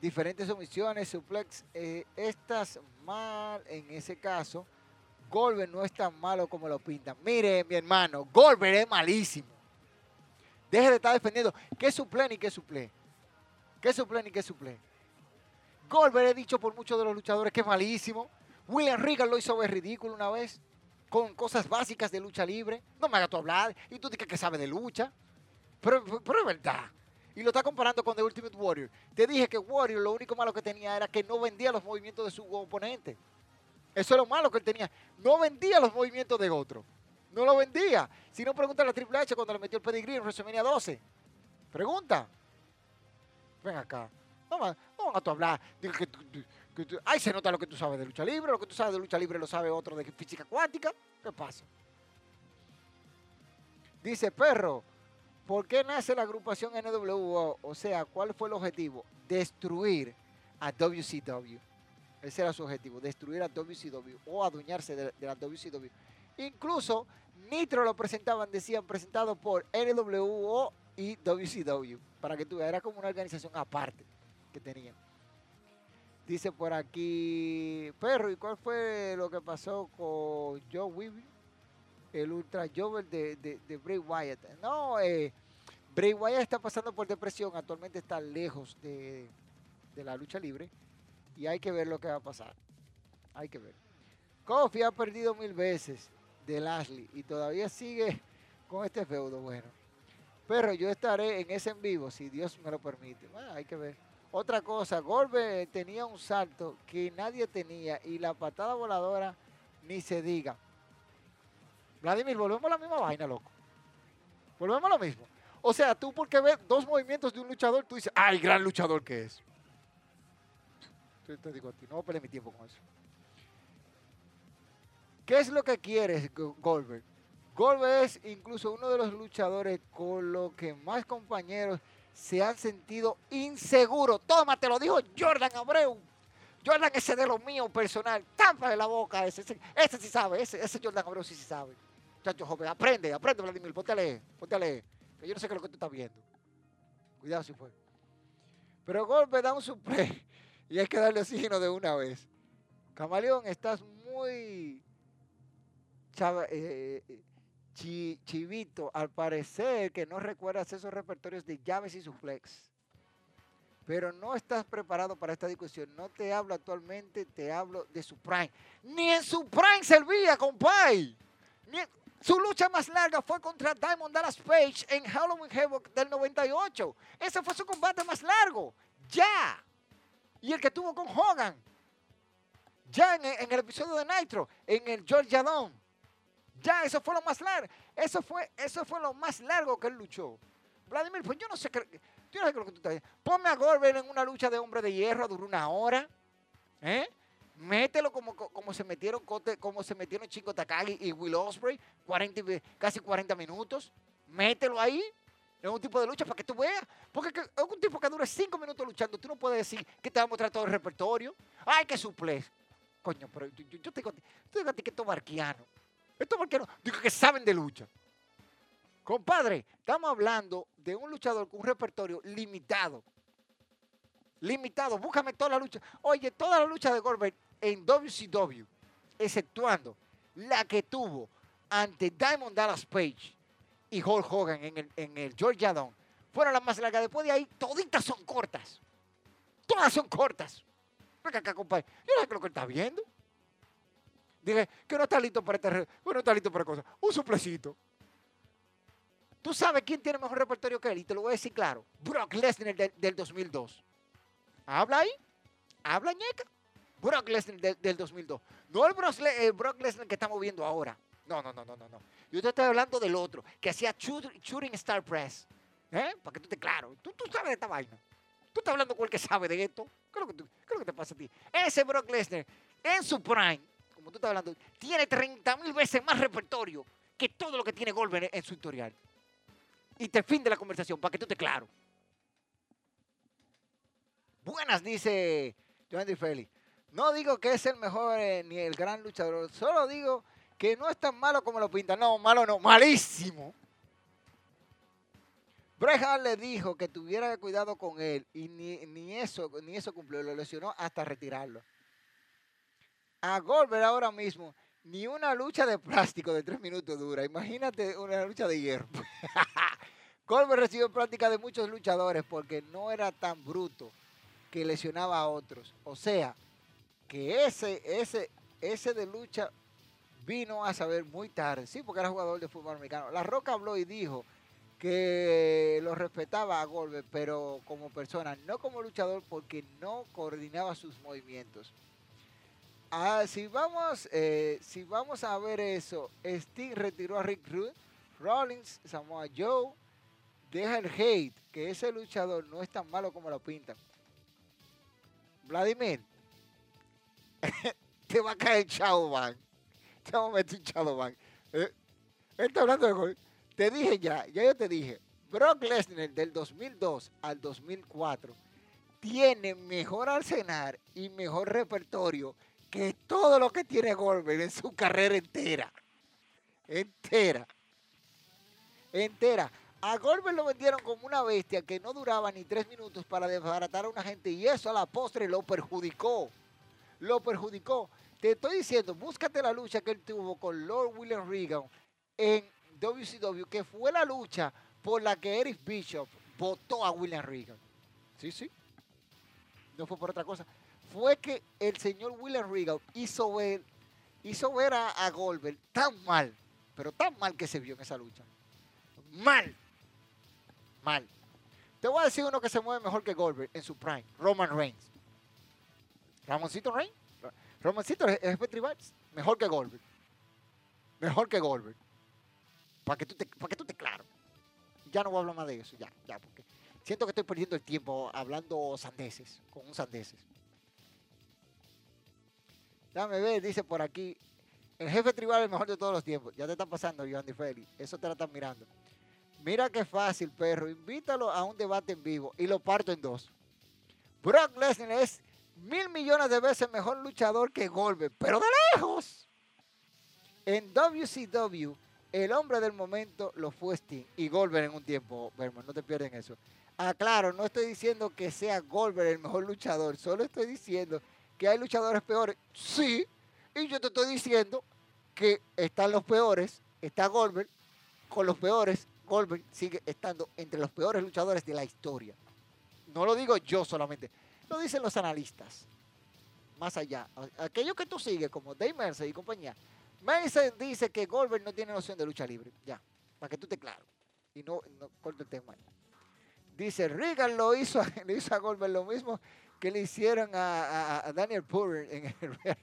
diferentes omisiones, suplex, eh, estas mal en ese caso. Goldberg no es tan malo como lo pintan. Mire, mi hermano, Goldberg es malísimo. Deje de estar defendiendo. ¿Qué suple ni qué suple? ¿Qué suple ni qué suple? Goldberg he dicho por muchos de los luchadores que es malísimo. William Regal lo hizo ver ridículo una vez con cosas básicas de lucha libre. No me hagas tú hablar. Y tú dices que sabe de lucha. Pero, pero es verdad y lo está comparando con The Ultimate Warrior. Te dije que Warrior lo único malo que tenía era que no vendía los movimientos de su oponente. Eso es lo malo que él tenía. No vendía los movimientos de otro. No lo vendía. Si no, pregunta a Triple H cuando le metió el pedigree en WrestleMania 12. Pregunta. Ven acá. No, no a tú hablar. tú- Ahí se nota lo que tú sabes de lucha libre. Lo que tú sabes de lucha libre lo sabe otro de física cuántica. ¿Qué pasa? Dice Perro, ¿por qué nace la agrupación NWO? O sea, ¿cuál fue el objetivo? Destruir a WCW. Ese era su objetivo, destruir a WCW o adueñarse de, la WCW. Incluso Nitro lo presentaban, decían, presentado por NWO y WCW. Para que tú veas, era como una organización aparte que tenían. Dice por aquí, Perro, ¿y cuál fue lo que pasó con Joe Weaving? El Ultra Jover de, Bray Wyatt. No, eh, Bray Wyatt está pasando por depresión, actualmente está lejos de la lucha libre y hay que ver lo que va a pasar. Hay que ver. Kofi ha perdido mil veces de Lashley y todavía sigue con este feudo. Bueno, pero yo estaré en ese en vivo si Dios me lo permite. Bueno, hay que ver. Otra cosa, Goldberg tenía un salto que nadie tenía y la patada voladora ni se diga. Vladimir, volvemos a la misma vaina, loco. Volvemos a lo mismo. O sea, tú porque ves dos movimientos de un luchador, tú dices, ¡ay, gran luchador que es! Te, te digo a ti, no voy a perder mi tiempo con eso. ¿Qué es lo que quieres, Go- Goldberg? Goldberg es incluso uno de los luchadores con los que más compañeros se han sentido inseguros. Toma, te lo dijo Jordan Abreu. Jordan ese de lo mío personal. Támpale la boca ese. Ese, ese sí sabe, ese, ese Jordan Abreu sí, sí sabe. Chacho joven, aprende, aprende, Vladimir. Ponte a leer, ponte a leer. Yo no sé qué es lo que tú estás viendo. Cuidado si fue. Pero Goldberg da un supre y hay que darle oxígeno de una vez. Camaleón, estás muy eh, chi- chivito. Al parecer que no recuerdas esos repertorios de llaves y suplex. Pero no estás preparado para esta discusión. No te hablo actualmente, te hablo de su prime. Ni en su prime servía, compay. Su lucha más larga fue contra Diamond Dallas Page en Halloween Havoc del 98. Ese fue su combate más largo. Ya. Y el que tuvo con Hogan. Ya en, el episodio de Nitro, en el Georgia Dome. Ya, eso fue lo más largo. Eso fue, eso fue lo más largo que él luchó. Vladimir, pues yo no sé qué, yo no sé qué lo que tú estás diciendo. Ponme a Goldberg en una lucha de hombre de hierro, duró una hora. ¿eh? Mételo como, co- como se metieron como se metieron Chico Takagi y Will Ospreay, 40, y ve- casi 40 minutos. Mételo ahí. Es un tipo de lucha para que tú veas. Porque que- es un tipo que dura 5 minutos luchando. Tú no puedes decir que te va a mostrar todo el repertorio. Ay, que suple. Coño, pero yo, yo- yo te digo a ti, yo a ti que esto es barquiano. Esto es barquiano. Digo que saben de lucha. Compadre, estamos hablando de un luchador con un repertorio limitado. Limitado. Búscame toda la lucha. Oye, toda la lucha de Goldberg en WCW, exceptuando la que tuvo ante Diamond Dallas Page y Hulk Hogan en el, en el fueron las más largas. Después de ahí, toditas son cortas. Todas son cortas. Venga acá, compadre. Yo no sé lo que él está viendo. Dije que no está listo para re- Bueno, no está listo para cosas. Un suplecito. ¿Tú sabes quién tiene mejor repertorio que él? Y te lo voy a decir claro. Brock Lesnar del, del 2002. ¿Habla ahí? ¿Habla, ñeca? Brock Lesnar del, del 2002. No el Brock Lesnar que estamos viendo ahora. No, no, no, no, no. no. Yo te estoy hablando del otro, que hacía shoot- Shooting Star Press. ¿Eh? Para que tú estés claro. Tú, tú sabes de esta vaina. Tú estás hablando con el que sabe de esto. ¿Qué es lo que, te pasa a ti? Ese Brock Lesnar, en su prime, como tú estás hablando, tiene 30 mil veces más repertorio que todo lo que tiene Goldberg en su historial. Y te fin de la conversación, para que tú estés claro. Buenas, dice Joan Di Feli. No digo que es el mejor eh, ni el gran luchador, solo digo que no es tan malo como lo pintan. No, malo no, malísimo. Bret Hart le dijo que tuviera cuidado con él y ni, ni eso, ni eso cumplió, lo lesionó hasta retirarlo. A Goldberg ahora mismo, ni una lucha de plástico de tres minutos dura. Imagínate una lucha de hierro. Goldberg recibió práctica de muchos luchadores porque no era tan bruto que lesionaba a otros. O sea, que ese, ese, ese de lucha vino a saber muy tarde. Sí, porque era jugador de fútbol americano. La Roca habló y dijo que lo respetaba a Goldberg, pero como persona, no como luchador, porque no coordinaba sus movimientos. Ah, si vamos, eh, si vamos a ver eso, Sting retiró a Rick Rude, Rollins, Samoa Joe, deja el hate, que ese luchador no es tan malo como lo pintan. Vladimir, te va a caer Chao Van. Te vamos a meter Chao Van. Eh, él está hablando de gol. Te dije ya, ya yo te dije, Brock Lesnar del 2002 al 2004 tiene mejor arsenal y mejor repertorio que todo lo que tiene Goldberg en su carrera entera. Entera. Entera. A Goldberg lo vendieron como una bestia que no duraba ni tres minutos para desbaratar a una gente y eso a la postre lo perjudicó. Lo perjudicó. Te estoy diciendo, búscate la lucha que él tuvo con Lord William Regan en WCW, que fue la lucha por la que Eric Bishop votó a William Regan. Sí, sí. No fue por otra cosa. Fue que el señor William Regan hizo ver, hizo ver a, a Goldberg tan mal, pero tan mal que se vio en esa lucha. Mal. Mal. Te voy a decir uno que se mueve mejor que Goldberg en su prime, Roman Reigns. Ramoncito Reigns. Ramoncito es jefe tribal, mejor que Goldberg. Mejor que Goldberg. Para que tú te, para que tú te claro. Ya no voy a hablar más de eso, ya, ya, porque siento que estoy perdiendo el tiempo hablando sandeces, con un sandeces. Dame ver, dice por aquí, el jefe tribal es el mejor de todos los tiempos. Ya te está pasando, Joan Di Feli. Eso te la están mirando. Mira qué fácil, perro. Invítalo a un debate en vivo y lo parto en dos. Brock Lesnar es mil millones de veces mejor luchador que Goldberg, pero de lejos. En WCW, el hombre del momento lo fue Sting y Goldberg en un tiempo, Berman, no te pierden eso. Ah, claro, no estoy diciendo que sea Goldberg el mejor luchador, solo estoy diciendo que hay luchadores peores. Sí, y yo te estoy diciendo que están los peores, está Goldberg con los peores, Goldberg sigue estando entre los peores luchadores de la historia. No lo digo yo solamente, lo dicen los analistas. Más allá, aquellos que tú sigues, como Dave Mercer y compañía, Mercer dice que Goldberg no tiene noción de lucha libre. Ya, para que tú te claro. Y no, no corte el tema. Dice, Reagan lo hizo, le hizo a Goldberg lo mismo que le hicieron a, Daniel Purr en el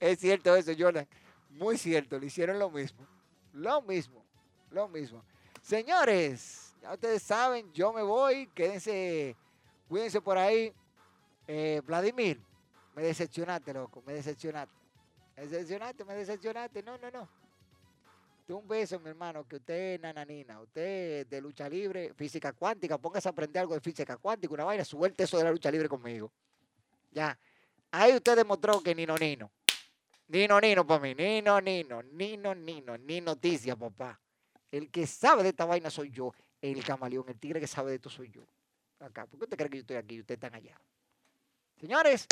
Es cierto eso, Jordan. Muy cierto, le hicieron lo mismo. Lo mismo, lo mismo. Señores, ya ustedes saben, yo me voy. Quédense, cuídense por ahí. Eh, Vladimir, me decepcionaste, loco, me decepcionaste. Me decepcionaste, me decepcionaste. No, no, no. Un beso, mi hermano, que usted es nananina, usted es de lucha libre, física cuántica, póngase a aprender algo de física cuántica, una vaina, suelte eso de la lucha libre conmigo. Ya. Ahí usted demostró que Nino Nino. Nino Nino para mí, Nino Nino, Nino Nino, ni noticia, papá. El que sabe de esta vaina soy yo, el camaleón, el tigre que sabe de esto soy yo. Acá, ¿por qué usted cree que yo estoy aquí y ustedes están allá? Señores,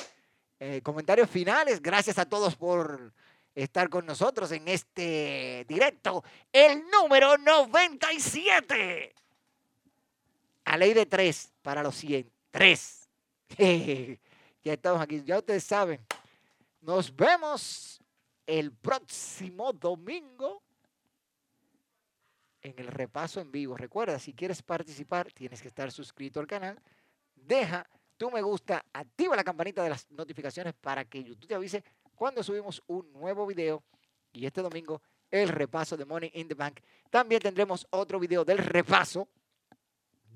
eh, comentarios finales, gracias a todos por estar con nosotros en este directo, el número 97. A ley de tres para los 100. Tres. ya estamos aquí, ya ustedes saben. Nos vemos el próximo domingo en el repaso en vivo. Recuerda, si quieres participar, tienes que estar suscrito al canal. Deja tu me gusta, activa la campanita de las notificaciones para que YouTube te avise cuando subimos un nuevo video. Y este domingo, el repaso de Money in the Bank. También tendremos otro video del repaso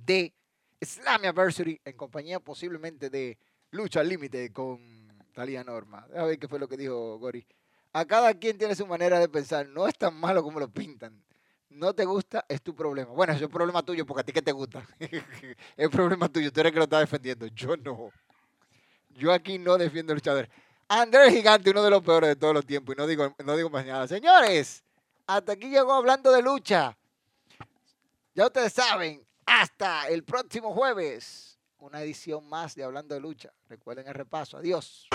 de Slammiversary en compañía posiblemente de Lucha Límite con Talía Norma. A ver qué fue lo que dijo Gori. A cada quien tiene su manera de pensar. No es tan malo como lo pintan. No te gusta, es tu problema. Bueno, es el problema tuyo porque a ti que te gusta. es problema tuyo. Tú eres que lo estás defendiendo. Yo no. Yo aquí no defiendo luchadores. Andrés Gigante, uno de los peores de todos los tiempos. Y no digo, no digo más nada. Señores, hasta aquí llegó hablando de lucha. Ya ustedes saben, hasta el próximo jueves, una edición más de Hablando de Lucha. Recuerden el repaso. Adiós.